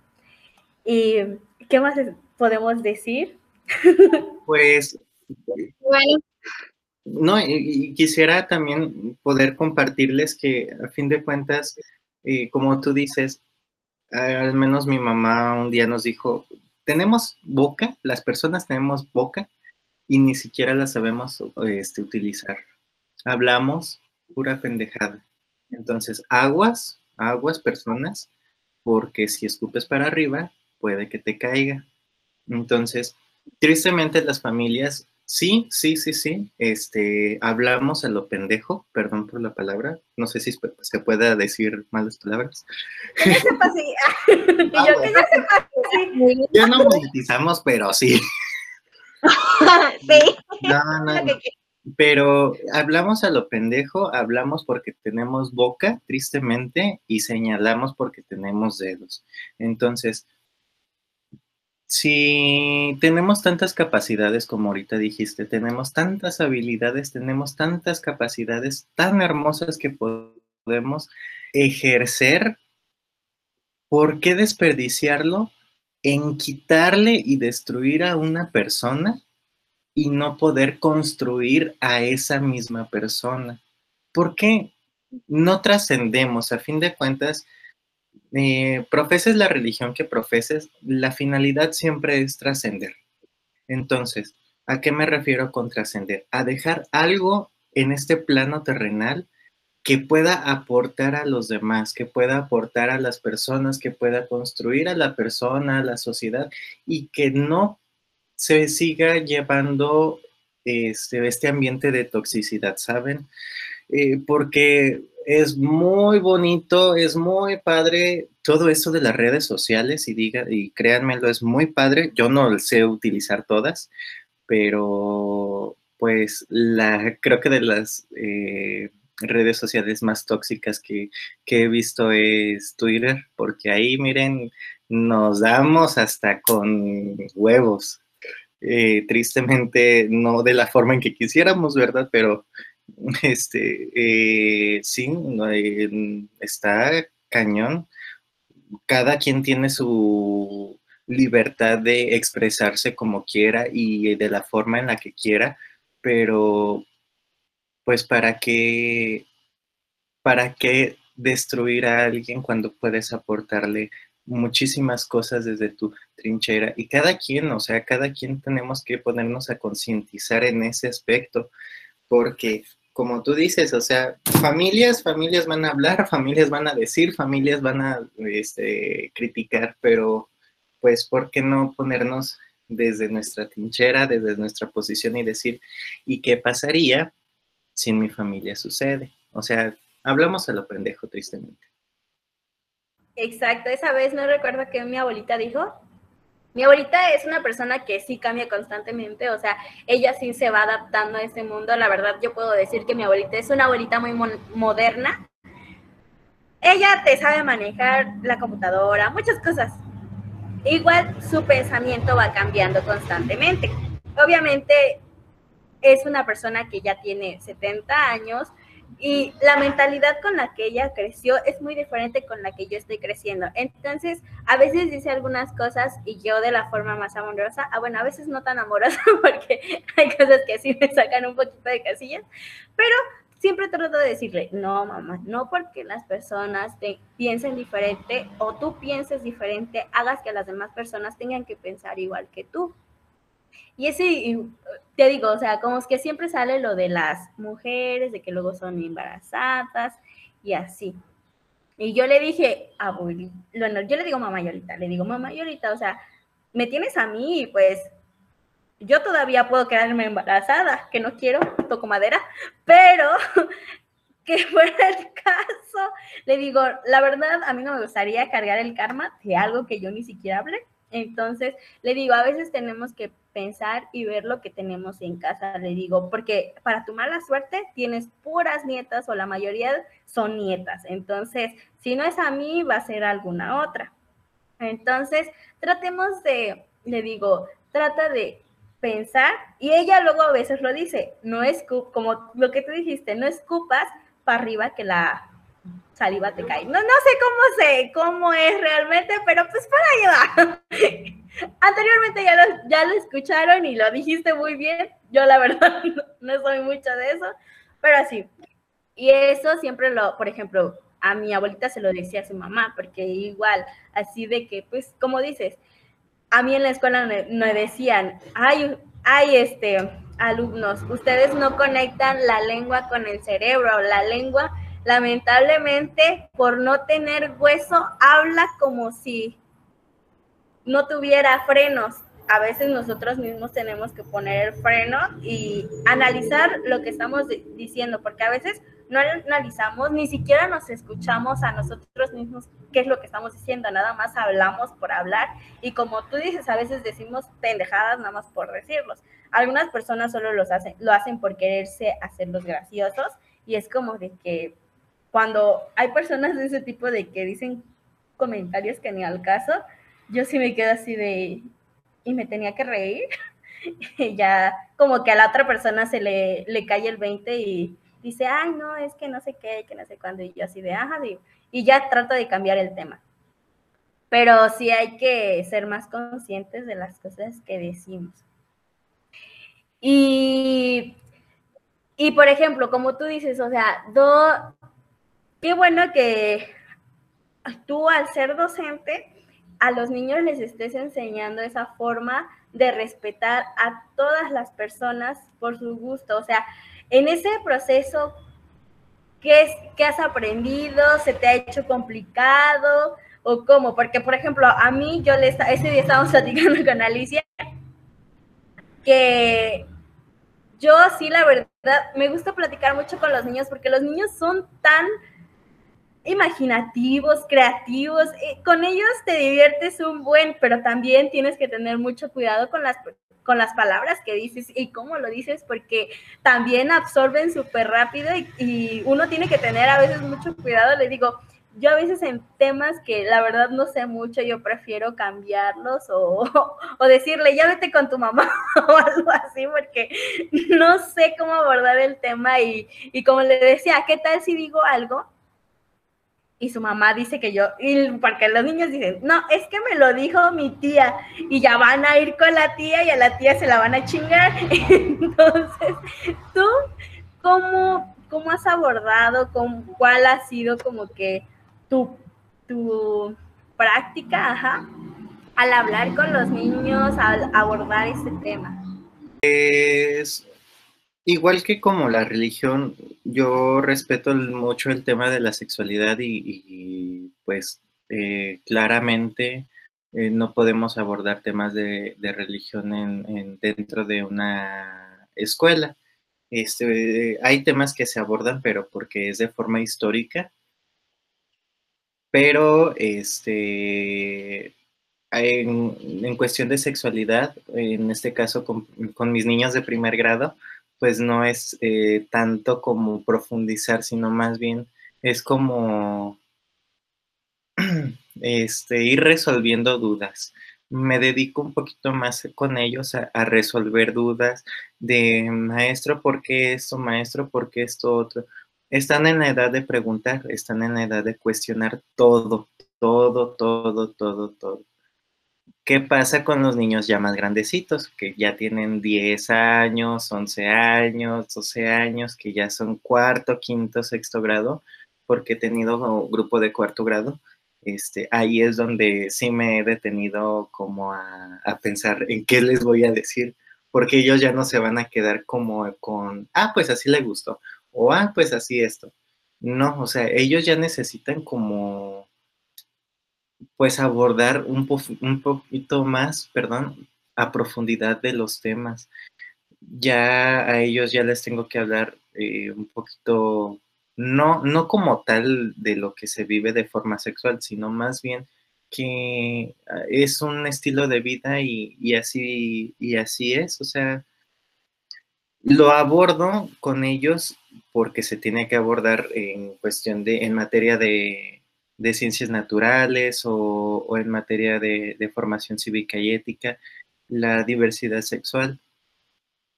¿Y qué más podemos decir? Pues, bueno. No, y quisiera también poder compartirles que a fin de cuentas y como tú dices, al menos mi mamá un día nos dijo, tenemos boca, las personas tenemos boca y ni siquiera la sabemos este, utilizar. Hablamos pura pendejada. Entonces, aguas, aguas personas, porque si escupes para arriba, puede que te caiga. Entonces, tristemente las familias, sí, sí, sí, sí, este, hablamos a lo pendejo, perdón por la palabra, no sé si se pueda decir malas palabras. Ya no monetizamos, pero sí. sí. No, no, no. Pero hablamos a lo pendejo, hablamos porque tenemos boca, tristemente, y señalamos porque tenemos dedos. Entonces, si tenemos tantas capacidades como ahorita dijiste, tenemos tantas habilidades, tenemos tantas capacidades tan hermosas que podemos ejercer, ¿por qué desperdiciarlo en quitarle y destruir a una persona y no poder construir a esa misma persona. ¿Por qué no trascendemos? A fin de cuentas, eh, profeses la religión que profeses, la finalidad siempre es trascender. Entonces, ¿a qué me refiero con trascender? A dejar algo en este plano terrenal que pueda aportar a los demás, que pueda aportar a las personas, que pueda construir a la persona, a la sociedad y que no se siga llevando este, este ambiente de toxicidad, ¿saben? Eh, porque es muy bonito, es muy padre todo eso de las redes sociales y diga, y créanmelo, es muy padre. Yo no sé utilizar todas, pero pues la, creo que de las eh, redes sociales más tóxicas que, que, he visto es Twitter, porque ahí miren, nos damos hasta con huevos. Eh, tristemente no de la forma en que quisiéramos, ¿verdad? Pero este, eh, sí, eh, está cañón. Cada quien tiene su libertad de expresarse como quiera y de la forma en la que quiera, pero pues para qué, para qué destruir a alguien cuando puedes aportarle muchísimas cosas desde tu trinchera y cada quien, o sea, cada quien tenemos que ponernos a concientizar en ese aspecto, porque como tú dices, o sea, familias, familias van a hablar, familias van a decir, familias van a este, criticar, pero pues, ¿por qué no ponernos desde nuestra trinchera, desde nuestra posición y decir, ¿y qué pasaría si en mi familia sucede? O sea, hablamos a lo pendejo, tristemente. Exacto, esa vez no recuerdo que mi abuelita dijo. Mi abuelita es una persona que sí cambia constantemente, o sea, ella sí se va adaptando a este mundo. La verdad, yo puedo decir que mi abuelita es una abuelita muy moderna. Ella te sabe manejar la computadora, muchas cosas. Igual su pensamiento va cambiando constantemente. Obviamente es una persona que ya tiene 70 años, y la mentalidad con la que ella creció es muy diferente con la que yo estoy creciendo. Entonces, a veces dice algunas cosas y yo de la forma más amorosa, ah, bueno, a veces no tan amorosa porque hay cosas que sí me sacan un poquito de casillas, pero siempre trato de decirle, no, mamá, no porque las personas te piensen diferente o tú pienses diferente, hagas que las demás personas tengan que pensar igual que tú. Y ese, te digo, o sea, como es que siempre sale lo de las mujeres, de que luego son embarazadas y así. Y yo le dije, abuelita, bueno, yo le digo mamá ahorita, le digo mamá ahorita, o sea, me tienes a mí y pues yo todavía puedo quedarme embarazada, que no quiero, toco madera, pero que fuera el caso, le digo, la verdad, a mí no me gustaría cargar el karma de algo que yo ni siquiera hablé. Entonces, le digo, a veces tenemos que pensar y ver lo que tenemos en casa, le digo, porque para tu mala suerte tienes puras nietas o la mayoría son nietas. Entonces, si no es a mí, va a ser alguna otra. Entonces, tratemos de, le digo, trata de pensar y ella luego a veces lo dice, no es como lo que tú dijiste, no escupas para arriba que la saliva te cae. No, no sé cómo sé, cómo es realmente, pero pues por ahí va. Anteriormente ya lo, ya lo escucharon y lo dijiste muy bien. Yo la verdad no, soy mucho de eso, pero así. Y eso siempre lo, por ejemplo, a mi abuelita se lo decía a su mamá, porque igual, así de que, pues, como dices, a mí en la escuela me, decían, ay, hay este, alumnos, ustedes no conectan la lengua con el cerebro, la lengua lamentablemente por no tener hueso habla como si no tuviera frenos. A veces nosotros mismos tenemos que poner el freno y analizar lo que estamos diciendo, porque a veces no analizamos, ni siquiera nos escuchamos a nosotros mismos qué es lo que estamos diciendo, nada más hablamos por hablar y como tú dices, a veces decimos pendejadas nada más por decirlos. Algunas personas solo los hacen, lo hacen por quererse hacerlos graciosos y es como de que cuando hay personas de ese tipo de que dicen comentarios que ni al caso, yo sí me quedo así de, y me tenía que reír. y ya como que a la otra persona se le, le cae el 20 y dice, ay, no, es que no sé qué, que no sé cuándo, y yo así de, ajá, digo, y ya trato de cambiar el tema. Pero sí hay que ser más conscientes de las cosas que decimos. Y, y por ejemplo, como tú dices, o sea, do, qué bueno que tú al ser docente a los niños les estés enseñando esa forma de respetar a todas las personas por su gusto. O sea, en ese proceso, ¿qué, es, qué has aprendido? ¿Se te ha hecho complicado? ¿O cómo? Porque, por ejemplo, a mí, yo le ese día estábamos platicando con Alicia, que yo sí, la verdad, me gusta platicar mucho con los niños porque los niños son tan imaginativos, creativos. Con ellos te diviertes un buen, pero también tienes que tener mucho cuidado con las, con las palabras que dices y cómo lo dices, porque también absorben súper rápido y, uno tiene que tener a veces mucho cuidado. Le digo, yo a veces en temas que la verdad no sé mucho, yo prefiero cambiarlos o, o, decirle, ya vete con tu mamá o algo así, porque no sé cómo abordar el tema y, y como le decía, ¿qué tal si digo algo? Y su mamá dice que yo, y porque los niños dicen, no, es que me lo dijo mi tía, y ya van a ir con la tía y a la tía se la van a chingar. Entonces, ¿tú cómo, cómo has abordado, con, cuál ha sido como que tu, tu práctica, al hablar con los niños, al abordar este tema? Es Igual que como la religión, yo respeto mucho el tema de la sexualidad y, pues eh, claramente eh, no podemos abordar temas de, religión en, dentro de una escuela. Este, hay temas que se abordan, pero porque es de forma histórica. Pero este, en, cuestión de sexualidad, en este caso con mis niños de primer grado, pues no es eh, tanto como profundizar, sino más bien es como este, ir resolviendo dudas. Me dedico un poquito más con ellos a, resolver dudas de maestro, ¿por qué esto? Maestro, ¿por qué esto otro? Están en la edad de preguntar, están en la edad de cuestionar todo, todo, todo, todo, todo. ¿Qué pasa con los niños ya más grandecitos, que ya tienen 10 años, 11 años, 12 años, que ya son cuarto, quinto, sexto grado? Porque he tenido grupo de cuarto grado. Este, ahí es donde sí me he detenido como a, a pensar en qué les voy a decir, porque ellos ya no se van a quedar como con, ah, pues así le gustó, o ah, pues así esto. No, o sea, ellos ya necesitan como pues abordar un, un poquito más, perdón, a profundidad de los temas. Ya a ellos ya les tengo que hablar eh, un poquito, no, no como tal de lo que se vive de forma sexual, sino más bien que ah, es un estilo de vida y, y así, y así es, o sea, lo abordo con ellos porque se tiene que abordar en cuestión de, en materia de de ciencias naturales o, en materia de, formación cívica y ética, la diversidad sexual.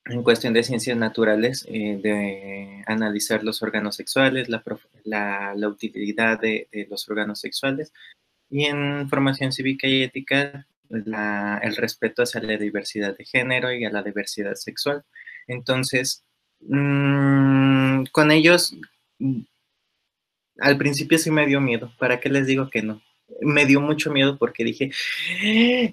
En cuestión de ciencias naturales, eh, de analizar los órganos sexuales, la, la, utilidad de, los órganos sexuales. Y en formación cívica y ética, el respeto hacia la diversidad de género y a la diversidad sexual. Entonces, mm, con ellos al principio sí me dio miedo, ¿para qué les digo que no? me dio mucho miedo porque dije,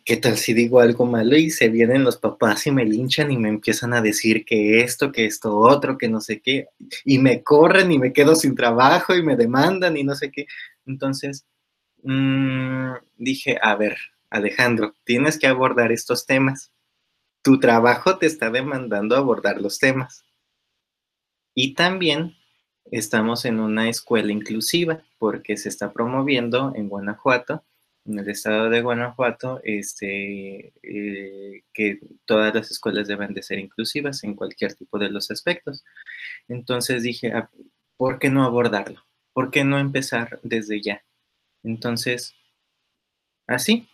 ¿qué tal si digo algo malo y se vienen los papás y me linchan y me empiezan a decir que esto, que esto otro, que no sé qué, y me corren y me quedo sin trabajo y me demandan y no sé qué? Entonces, mmm, dije, a ver, Alejandro, tienes que abordar estos temas. Tu trabajo te está demandando abordar los temas. Y también estamos en una escuela inclusiva porque se está promoviendo en Guanajuato, en el estado de Guanajuato, este, eh, que todas las escuelas deben de ser inclusivas en cualquier tipo de los aspectos. Entonces dije, ah, ¿por qué no abordarlo? ¿Por qué no empezar desde ya? Entonces, así,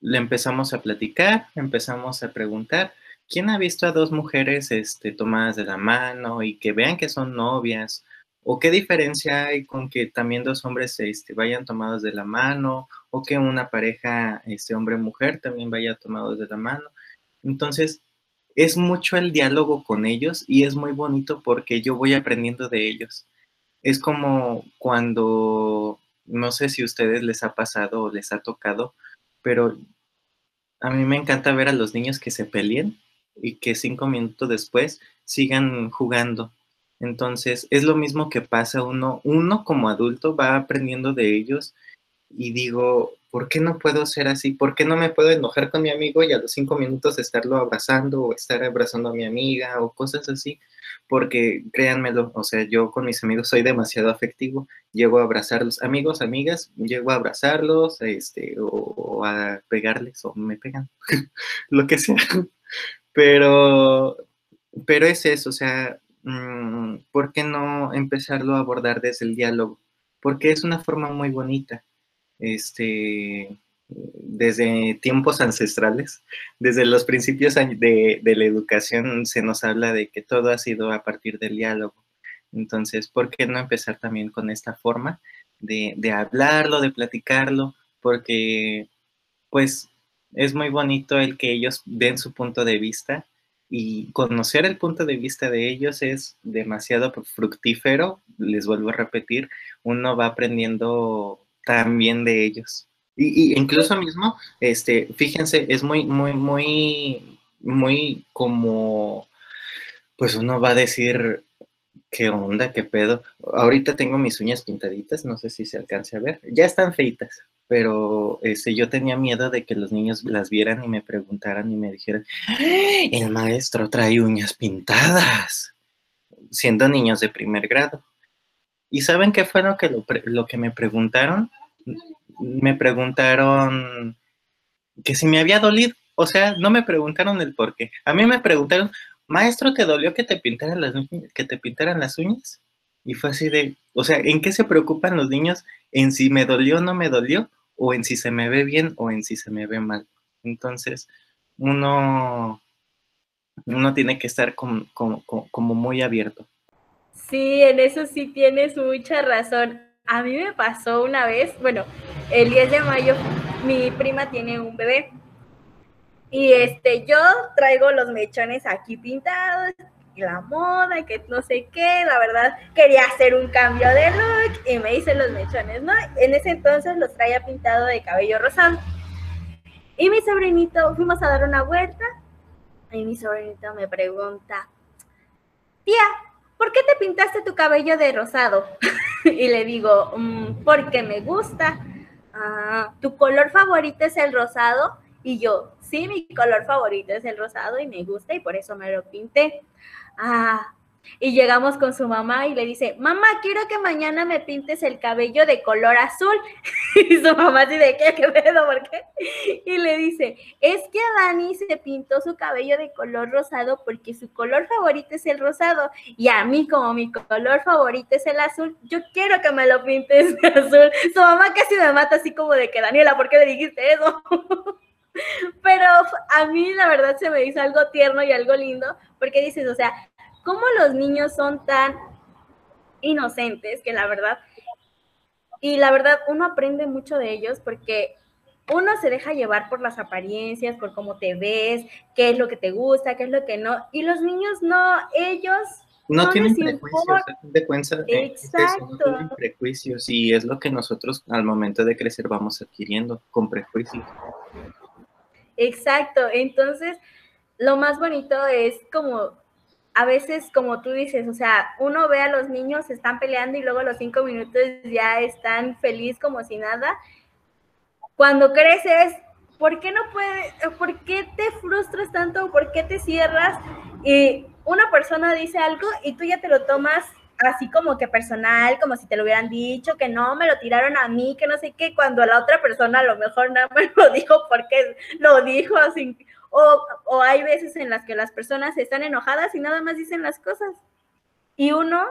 le empezamos a platicar, empezamos a preguntar, ¿quién ha visto a dos mujeres este, tomadas de la mano y que vean que son novias? ¿O qué diferencia hay con que también dos hombres este, vayan tomados de la mano? ¿O que una pareja, este, hombre-mujer, también vaya tomados de la mano? Entonces, es mucho el diálogo con ellos y es muy bonito porque yo voy aprendiendo de ellos. Es como cuando, no sé si a ustedes les ha pasado o les ha tocado, pero a mí me encanta ver a los niños que se peleen y que cinco minutos después sigan jugando entonces, es lo mismo que pasa uno, uno como adulto va aprendiendo de ellos y digo, ¿por qué no puedo ser así? ¿Por qué no me puedo enojar con mi amigo y a los cinco minutos estarlo abrazando o estar abrazando a mi amiga o cosas así? Porque créanmelo, o sea, yo con mis amigos soy demasiado afectivo, llego a abrazarlos, amigos, amigas, llego a abrazarlos, este, o, o a pegarles o me pegan, lo que sea. Pero, pero es eso, o sea, ¿por qué no empezarlo a abordar desde el diálogo? Porque es una forma muy bonita. Este, desde tiempos ancestrales, desde los principios de, la educación se nos habla de que todo ha sido a partir del diálogo. Entonces, ¿por qué no empezar también con esta forma de, de hablarlo, de platicarlo? Porque, pues, es muy bonito el que ellos den su punto de vista y conocer el punto de vista de ellos es demasiado fructífero, les vuelvo a repetir, uno va aprendiendo también de ellos. Y, incluso mismo, este, fíjense, es muy, muy, muy, muy como, pues uno va a decir, ¿qué onda? ¿Qué pedo? Ahorita tengo mis uñas pintaditas, no sé si se alcance a ver, ya están feitas, pero este, yo tenía miedo de que los niños las vieran y me preguntaran y me dijeran, el maestro trae uñas pintadas, siendo niños de primer grado. ¿Y saben qué fue lo que, lo, que me preguntaron? Me preguntaron que si me había dolido. O sea, no me preguntaron el por qué. A mí me preguntaron, maestro, ¿te dolió que te pintaran las, que te pintaran las uñas? Y fue así de, o sea, ¿en qué se preocupan los niños? ¿En si me dolió o no me dolió? O en si se me ve bien o en si se me ve mal. Entonces, uno, uno tiene que estar como, como, muy abierto. Sí, en eso sí tienes mucha razón. A mí me pasó una vez, bueno, el 10 de mayo mi prima tiene un bebé y este yo traigo los mechones aquí pintados la moda, que no sé qué, la verdad quería hacer un cambio de look y me hice los mechones, ¿no? En ese entonces los traía pintado de cabello rosado. Y mi sobrinito, fuimos a dar una vuelta y mi sobrinito me pregunta, tía, ¿por qué te pintaste tu cabello de rosado? y le digo, mm, porque me gusta. Ah, ¿Tu color favorito es el rosado? Y yo, sí, mi color favorito es el rosado y me gusta y por eso me lo pinté. Ah, y llegamos con su mamá y le dice, mamá, quiero que mañana me pintes el cabello de color azul. y su mamá dice, ¿qué? ¿Qué pedo? ¿Por qué? Y le dice, es que Dani se pintó su cabello de color rosado porque su color favorito es el rosado. Y a mí, como mi color favorito es el azul, yo quiero que me lo pintes de azul. Su mamá casi me mata así como de que, Daniela, ¿por qué le dijiste eso? Pero a mí la verdad se me hizo algo tierno y algo lindo, porque dices, o sea, ¿cómo los niños son tan inocentes que la verdad, y la verdad uno aprende mucho de ellos porque uno se deja llevar por las apariencias, por cómo te ves, qué es lo que te gusta, qué es lo que no, y los niños no, ellos no, tienen prejuicios, de cuenta, Exacto. no tienen prejuicios y es lo que nosotros al momento de crecer vamos adquiriendo con prejuicios. Exacto, entonces lo más bonito es como a veces, como tú dices, o sea, uno ve a los niños, están peleando y luego a los cinco minutos ya están feliz como si nada. Cuando creces, ¿por qué no puedes, por qué te frustras tanto, por qué te cierras? Y una persona dice algo y tú ya te lo tomas así como que personal, como si te lo hubieran dicho, que no, me lo tiraron a mí, que no sé qué, cuando la otra persona a lo mejor no me lo dijo porque lo dijo así, o, hay veces en las que las personas están enojadas y nada más dicen las cosas. Y uno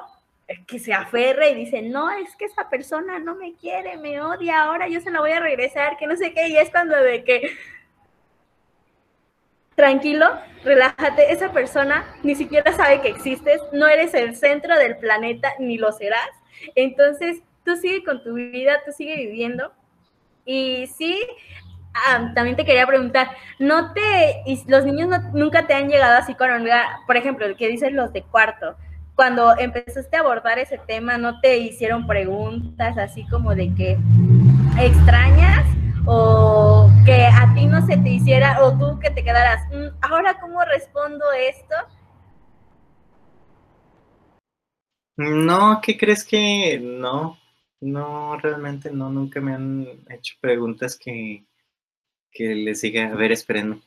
que se aferre y dice, no, es que esa persona no me quiere, me odia, ahora yo se la voy a regresar, que no sé qué, y es cuando de que, tranquilo, relájate, esa persona ni siquiera sabe que existes, no eres el centro del planeta, ni lo serás, entonces tú sigue con tu vida, tú sigue viviendo, y sí, Ah, también te quería preguntar, ¿no te, los niños nunca te han llegado así con por ejemplo, el que dicen los de cuarto, cuando empezaste a abordar ese tema, ¿no te hicieron preguntas así como de que extrañas o que a ti no se te hiciera o tú que te quedaras, mm, ahora cómo respondo esto? No, ¿qué crees que no? No, realmente no, nunca me han hecho preguntas que, que les diga, a ver, espérenme.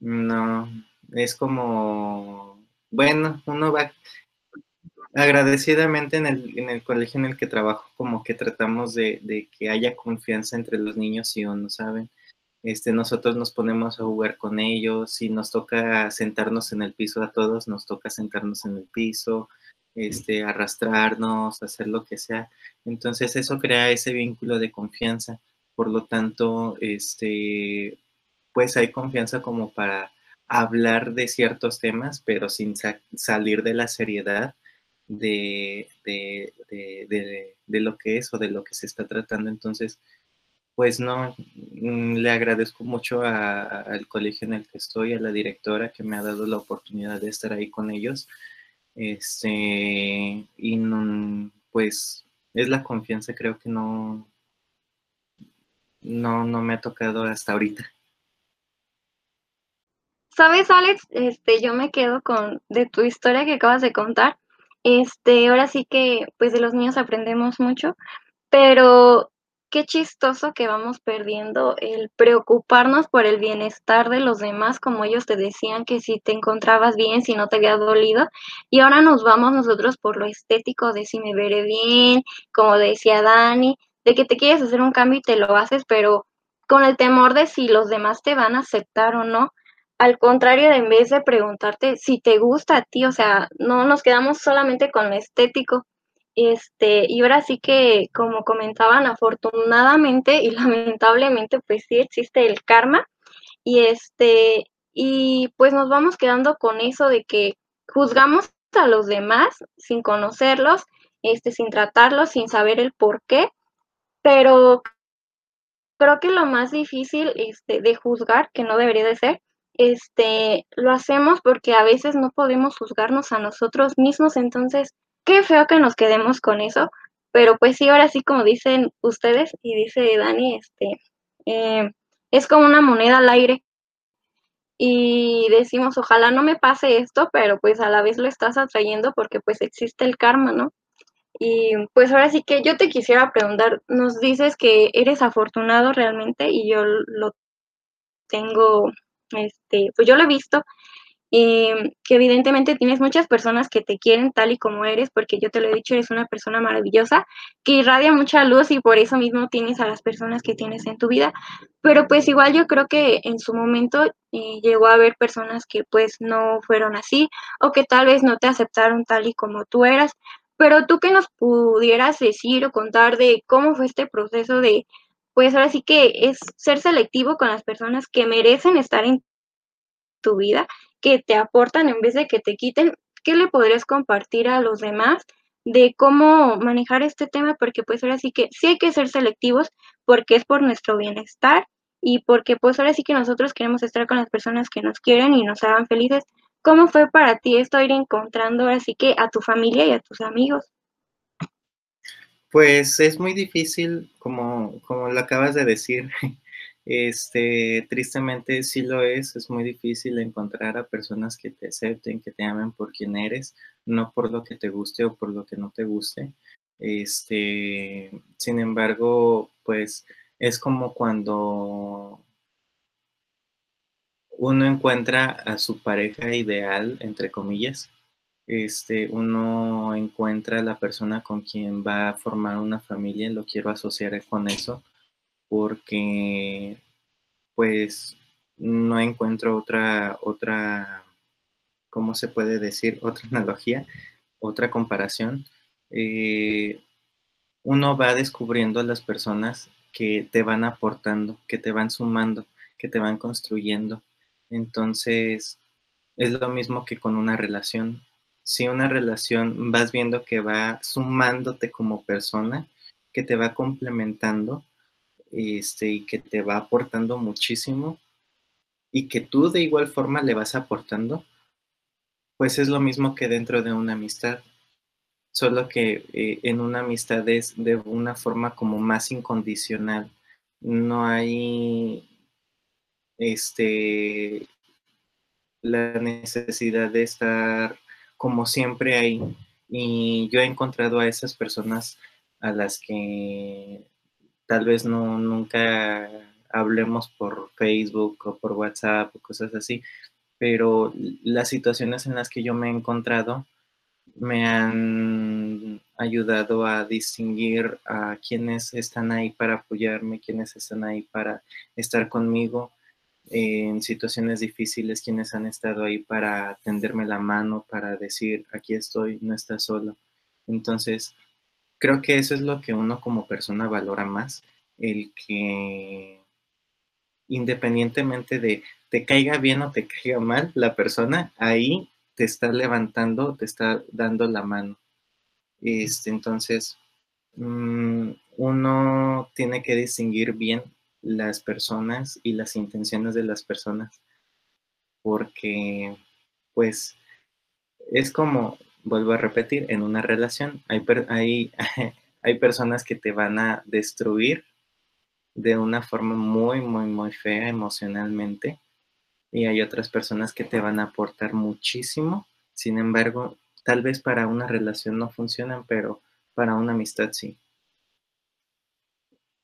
No, es como, bueno, uno va agradecidamente en el, en el colegio en el que trabajo, como que tratamos de, de, que haya confianza entre los niños y uno, ¿saben? Este, nosotros nos ponemos a jugar con ellos, si nos toca sentarnos en el piso a todos, nos toca sentarnos en el piso, este, arrastrarnos, hacer lo que sea. Entonces eso crea ese vínculo de confianza. Por lo tanto, este, pues hay confianza como para hablar de ciertos temas, pero sin salir de la seriedad de, lo que es o de lo que se está tratando. Entonces, pues no, mm, le agradezco mucho al colegio en el que estoy, a la directora que me ha dado la oportunidad de estar ahí con ellos. Este, y pues es la confianza, creo que no, no, no me ha tocado hasta ahorita. Sabes, Alex, este, yo me quedo con de tu historia que acabas de contar. Este, ahora sí que, pues de los niños aprendemos mucho, pero qué chistoso que vamos perdiendo el preocuparnos por el bienestar de los demás, como ellos te decían que si te encontrabas bien, si no te había dolido, y ahora nos vamos nosotros por lo estético de si me veré bien, como decía Dani, de que te quieres hacer un cambio y te lo haces, pero con el temor de si los demás te van a aceptar o no. Al contrario, en vez de preguntarte si te gusta a ti, o sea, no nos quedamos solamente con lo estético. Este, y ahora sí que, como comentaban, afortunadamente y lamentablemente, pues sí existe el karma. Y este, y pues nos vamos quedando con eso de que juzgamos a los demás sin conocerlos, este, sin tratarlos, sin saber el por qué pero creo que lo más difícil este, de juzgar, que no debería de ser, este, lo hacemos porque a veces no podemos juzgarnos a nosotros mismos, entonces qué feo que nos quedemos con eso, pero pues sí, ahora sí como dicen ustedes y dice Dani, este, eh, es como una moneda al aire y decimos, ojalá no me pase esto, pero pues a la vez lo estás atrayendo porque pues existe el karma, ¿no? Y pues ahora sí que yo te quisiera preguntar, nos dices que eres afortunado realmente y yo lo tengo, este, pues yo lo he visto, que evidentemente tienes muchas personas que te quieren tal y como eres, porque yo te lo he dicho, eres una persona maravillosa, que irradia mucha luz y por eso mismo tienes a las personas que tienes en tu vida, pero pues igual yo creo que en su momento eh, llegó a haber personas que pues no fueron así o que tal vez no te aceptaron tal y como tú eras, pero tú que nos pudieras decir o contar de cómo fue este proceso de, pues ahora sí que es ser selectivo con las personas que merecen estar en tu vida, que te aportan en vez de que te quiten, ¿qué le podrías compartir a los demás de cómo manejar este tema? Porque pues ahora sí que sí hay que ser selectivos porque es por nuestro bienestar y porque pues ahora sí que nosotros queremos estar con las personas que nos quieren y nos hagan felices, ¿cómo fue para ti esto ir encontrando así que a tu familia y a tus amigos? Pues es muy difícil, como, como lo acabas de decir, este, tristemente sí lo es, es muy difícil encontrar a personas que te acepten, que te amen por quien eres, no por lo que te guste o por lo que no te guste. Este, sin embargo, pues es como cuando uno encuentra a su pareja ideal, entre comillas, este, uno encuentra a la persona con quien va a formar una familia, lo quiero asociar con eso, porque pues no encuentro otra, otra, ¿cómo se puede decir? Otra analogía, otra comparación. Eh, uno va descubriendo a las personas que te van aportando, que te van sumando, que te van construyendo. Entonces, es lo mismo que con una relación si una relación vas viendo que va sumándote como persona, que te va complementando este, y que te va aportando muchísimo y que tú de igual forma le vas aportando, pues es lo mismo que dentro de una amistad, solo que eh, en una amistad es de una forma como más incondicional. No hay este la necesidad de estar como siempre hay. Y yo he encontrado a esas personas a las que tal vez no nunca hablemos por Facebook o por WhatsApp o cosas así, pero las situaciones en las que yo me he encontrado me han ayudado a distinguir a quienes están ahí para apoyarme, quienes están ahí para estar conmigo en situaciones difíciles, quienes han estado ahí para tenderme la mano, para decir, aquí estoy, no estás solo. Entonces, creo que eso es lo que uno como persona valora más, el que independientemente de te caiga bien o te caiga mal la persona, ahí te está levantando, te está dando la mano. Este, entonces, mm, uno tiene que distinguir bien las personas y las intenciones de las personas, porque pues es como, vuelvo a repetir, en una relación hay, hay, hay personas que te van a destruir de una forma muy, muy, muy fea emocionalmente y hay otras personas que te van a aportar muchísimo. Sin embargo, tal vez para una relación no funcionan, pero para una amistad sí.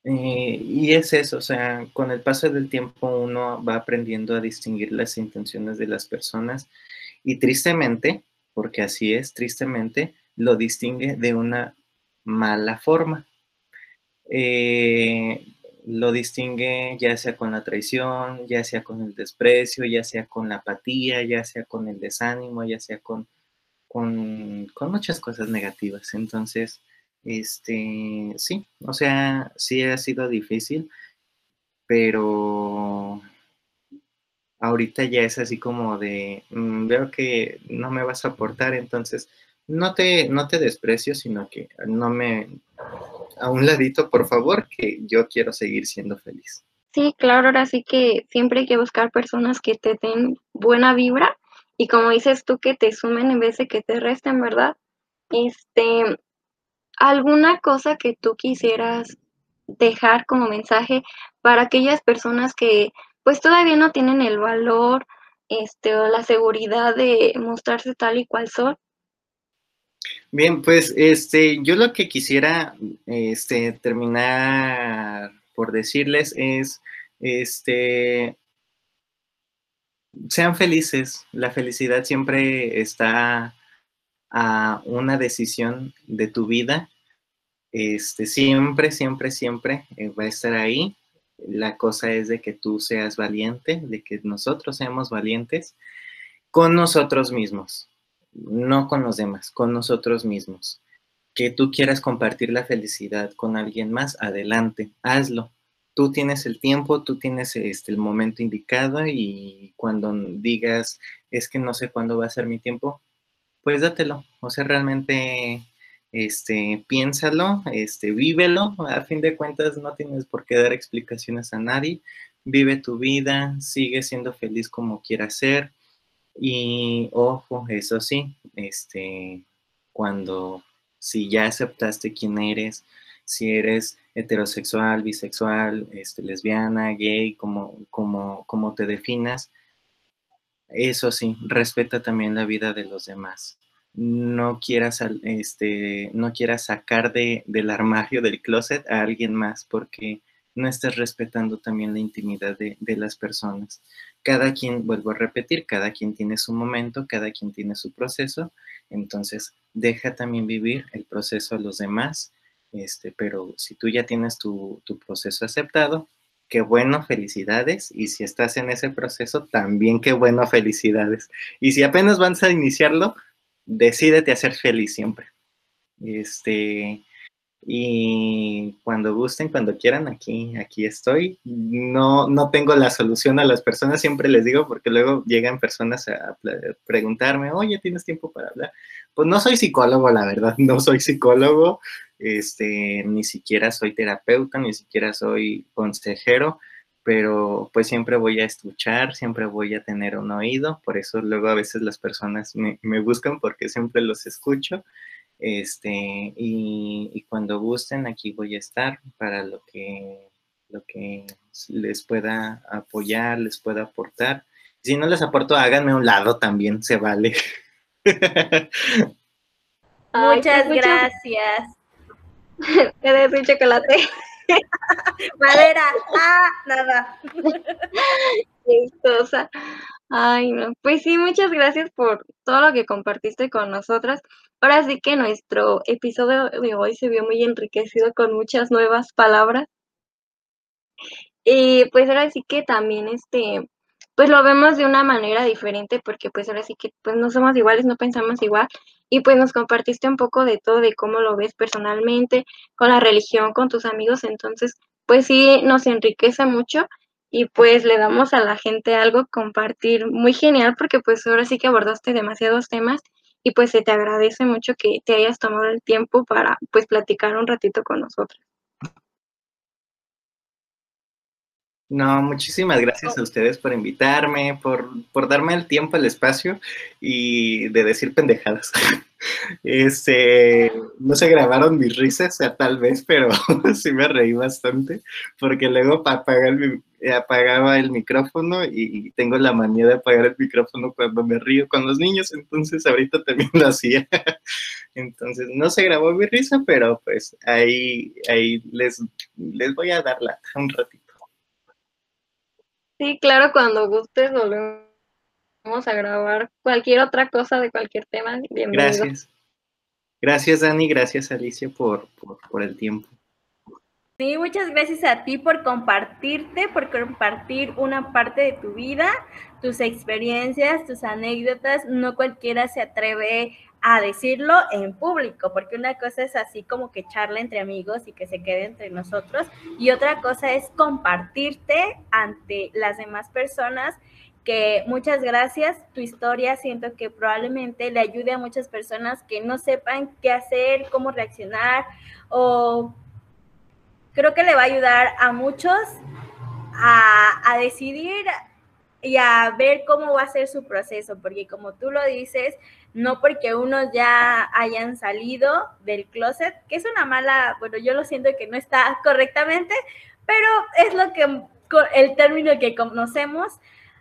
Eh, y es eso, o sea, con el paso del tiempo uno va aprendiendo a distinguir las intenciones de las personas y tristemente, porque así es, tristemente, lo distingue de una mala forma. Eh, lo distingue ya sea con la traición, ya sea con el desprecio, ya sea con la apatía, ya sea con el desánimo, ya sea con, con, con muchas cosas negativas. Entonces, este, sí, o sea, sí ha sido difícil, pero ahorita ya es así como de, mm, veo que no me vas a aportar, entonces no te, no te desprecio, sino que no me, a un ladito, por favor, que yo quiero seguir siendo feliz. Sí, claro, ahora sí que siempre hay que buscar personas que te den buena vibra y como dices tú, que te sumen en vez de que te resten, ¿verdad? Este, ¿Alguna cosa que tú quisieras dejar como mensaje para aquellas personas que pues todavía no tienen el valor este, o la seguridad de mostrarse tal y cual son? Bien, pues este, yo lo que quisiera este, terminar por decirles es, este, sean felices. La felicidad siempre está a una decisión de tu vida, este, siempre, siempre, siempre eh, va a estar ahí. La cosa es de que tú seas valiente, de que nosotros seamos valientes con nosotros mismos, no con los demás, con nosotros mismos. Que tú quieras compartir la felicidad con alguien más, adelante, hazlo. Tú tienes el tiempo, tú tienes este, el momento indicado y cuando digas, es que no sé cuándo va a ser mi tiempo, pues dátelo. O sea, realmente este, piénsalo, este, vívelo. A fin de cuentas, no tienes por qué dar explicaciones a nadie. Vive tu vida, sigue siendo feliz como quieras ser. Y ojo, eso sí, este, cuando si ya aceptaste quién eres, si eres heterosexual, bisexual, este, lesbiana, gay, como, como, como te definas, eso sí, respeta también la vida de los demás. No quieras, este, no quieras sacar de, del armario, del closet a alguien más, porque no estás respetando también la intimidad de, de, las personas. Cada quien, vuelvo a repetir, cada quien tiene su momento, cada quien tiene su proceso, entonces deja también vivir el proceso a los demás, este, pero si tú ya tienes tu, tu proceso aceptado, qué bueno, felicidades. Y si estás en ese proceso, también qué bueno, felicidades. Y si apenas vas a iniciarlo, decídete a ser feliz siempre. Este, y cuando gusten, cuando quieran, aquí, aquí estoy. No, no tengo la solución a las personas, siempre les digo, porque luego llegan personas a preguntarme, oye, ¿tienes tiempo para hablar? Pues no soy psicólogo, la verdad, no soy psicólogo, este, ni siquiera soy terapeuta, ni siquiera soy consejero, pero pues siempre voy a escuchar, siempre voy a tener un oído, por eso luego a veces las personas me, me buscan porque siempre los escucho este, y, cuando gusten, aquí voy a estar para lo que, lo que les pueda apoyar, les pueda aportar. Si no les aporto, háganme un lado también, se vale. Muchas gracias. Eres un chocolate. Madera. Ah, nada. Chistosa. Ay, no. Pues sí, muchas gracias por todo lo que compartiste con nosotras. Ahora sí que nuestro episodio de hoy se vio muy enriquecido con muchas nuevas palabras. Y pues ahora sí que también este, pues lo vemos de una manera diferente porque pues ahora sí que pues no somos iguales, no pensamos igual y pues nos compartiste un poco de todo, de cómo lo ves personalmente, con la religión, con tus amigos, entonces pues sí nos enriquece mucho y pues le damos a la gente algo compartir muy genial porque pues ahora sí que abordaste demasiados temas y pues se te agradece mucho que te hayas tomado el tiempo para pues platicar un ratito con nosotros. No, muchísimas gracias a ustedes por invitarme, por, por darme el tiempo, el espacio y de decir pendejadas. Este, no se grabaron mis risas, o tal vez, pero sí me reí bastante, porque luego apagaba el micrófono y tengo la manía de apagar el micrófono cuando me río con los niños, entonces ahorita también lo hacía. Entonces, no se grabó mi risa, pero pues ahí, ahí les, les voy a dar la un ratito. Sí, claro, cuando gustes volvemos a grabar cualquier otra cosa de cualquier tema. Bienvenido. Gracias. Gracias, Dani. Gracias, Alicia, por, por, el tiempo. Sí, muchas gracias a ti por compartirte, por compartir una parte de tu vida, tus experiencias, tus anécdotas. No cualquiera se atreve a decirlo en público, porque una cosa es así como que charla entre amigos y que se quede entre nosotros, y otra cosa es compartirte ante las demás personas que muchas gracias. Tu historia siento que probablemente le ayude a muchas personas que no sepan qué hacer, cómo reaccionar o creo que le va a ayudar a muchos a, decidir y a ver cómo va a ser su proceso, porque como tú lo dices, no porque unos ya hayan salido del closet, que es una mala, bueno, yo lo siento que no está correctamente, pero es lo que el término que conocemos,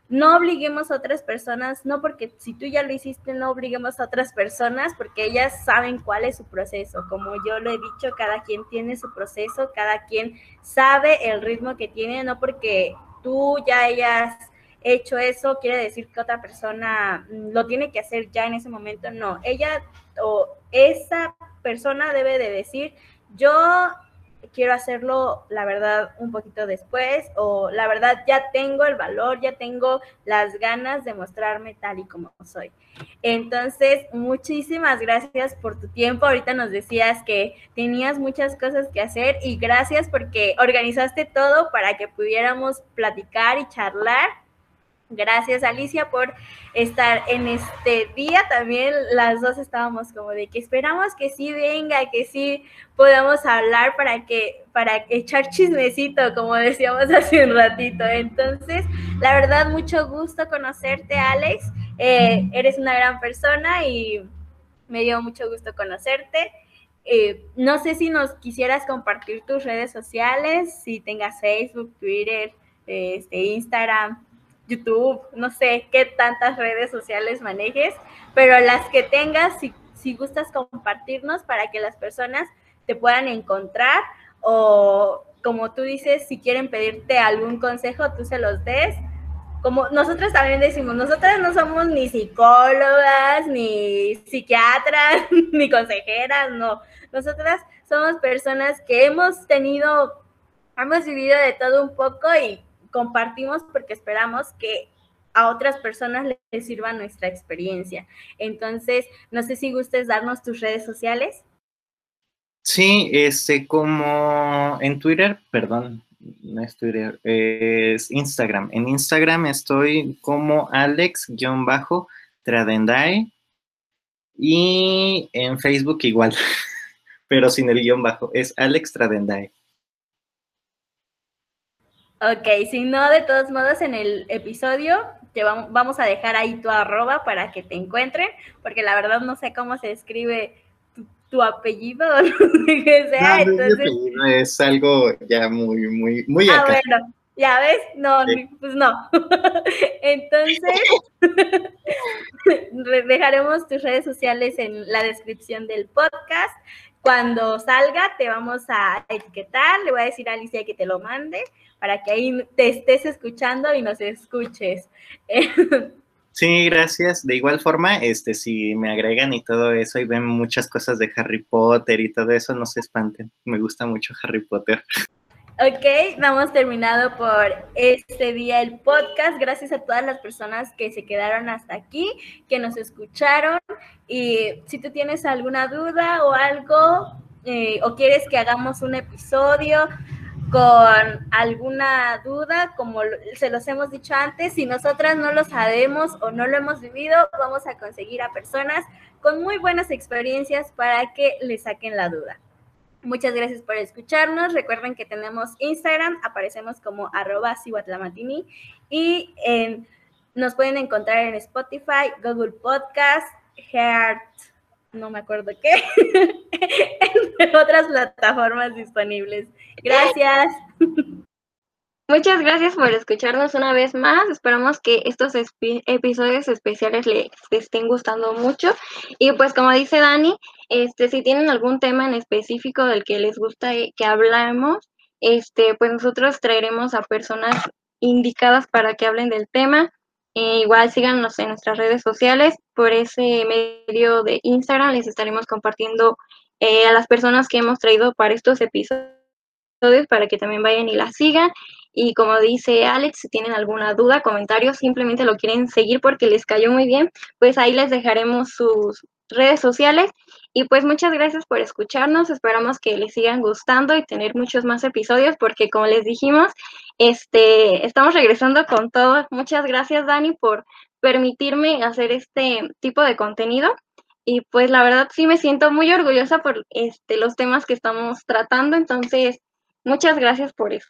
no obliguemos a otras personas, no porque si tú ya lo hiciste, no obliguemos a otras personas porque ellas saben cuál es su proceso. Como yo lo he dicho, cada quien tiene su proceso, cada quien sabe el ritmo que tiene, no porque tú ya hayas hecho eso, quiere decir que otra persona mm, lo tiene que hacer ya en ese momento. No, ella o esa persona debe de decir, yo quiero hacerlo, la verdad, un poquito después, o la verdad ya tengo el valor, ya tengo las ganas de mostrarme tal y como soy. Entonces, muchísimas gracias por tu tiempo. Ahorita nos decías que tenías muchas cosas que hacer y gracias porque organizaste todo para que pudiéramos platicar y charlar Gracias Alicia por estar en este día. También las dos estábamos como de que esperamos que sí venga, que sí podamos hablar para que para echar chismecito, como decíamos hace un ratito. Entonces, la verdad, mucho gusto conocerte, Alex. Eh, eres una gran persona y me dio mucho gusto conocerte. Eh, no sé si nos quisieras compartir tus redes sociales, si tengas Facebook, Twitter, este, Instagram, YouTube, no sé qué tantas redes sociales manejes, pero las que tengas, si, si gustas compartirnos para que las personas te puedan encontrar o como tú dices, si quieren pedirte algún consejo, tú se los des. Como nosotros también decimos, nosotras no somos ni psicólogas, ni psiquiatras, ni consejeras, no. Nosotras somos personas que hemos tenido, hemos vivido de todo un poco y compartimos porque esperamos que a otras personas les sirva nuestra experiencia. Entonces, no sé si gustes darnos tus redes sociales. Sí, este, como en Twitter, perdón, no es Twitter, es Instagram. En Instagram estoy como Alex-Tradendai y en Facebook igual, pero sin el guion bajo, es Alex Tradendai. Ok, si no, de todos modos, en el episodio te vamos a dejar ahí tu arroba para que te encuentren, porque la verdad no sé cómo se escribe tu, apellido o no sé qué sea. entonces... es algo ya muy, muy, muy Ah, bueno, ya ves, no, pues no. entonces, dejaremos tus redes sociales en la descripción del podcast. Cuando salga, te vamos a etiquetar, le voy a decir a Alicia que te lo mande para que ahí te estés escuchando y nos escuches. Sí, gracias. De igual forma, este, si me agregan y todo eso y ven muchas cosas de Harry Potter y todo eso, no se espanten. Me gusta mucho Harry Potter. Ok, vamos terminado por este día el podcast. Gracias a todas las personas que se quedaron hasta aquí, que nos escucharon. Y si tú tienes alguna duda o algo, eh, o quieres que hagamos un episodio, con alguna duda, como se los hemos dicho antes, si nosotras no lo sabemos o no lo hemos vivido, vamos a conseguir a personas con muy buenas experiencias para que le saquen la duda. Muchas gracias por escucharnos. Recuerden que tenemos Instagram, aparecemos como arroba y nos pueden encontrar en Spotify, Google Podcast, Heart, no me acuerdo qué, entre otras plataformas disponibles. Gracias. Muchas gracias por escucharnos una vez más. Esperamos que estos episodios especiales les, estén gustando mucho. Y pues como dice Dani, este, si tienen algún tema en específico del que les gusta que hablemos, este, pues nosotros traeremos a personas indicadas para que hablen del tema. Eh, igual síganos en nuestras redes sociales. Por ese medio de Instagram les estaremos compartiendo eh, a las personas que hemos traído para estos episodios para que también vayan y la sigan. Y como dice Alex, si tienen alguna duda, comentario, simplemente lo quieren seguir porque les cayó muy bien, pues ahí les dejaremos sus redes sociales. Y pues muchas gracias por escucharnos. Esperamos que les sigan gustando y tener muchos más episodios porque como les dijimos, este, estamos regresando con todo. Muchas gracias Dani por permitirme hacer este tipo de contenido. Y pues la verdad sí me siento muy orgullosa por este, los temas que estamos tratando. Entonces, muchas gracias por eso.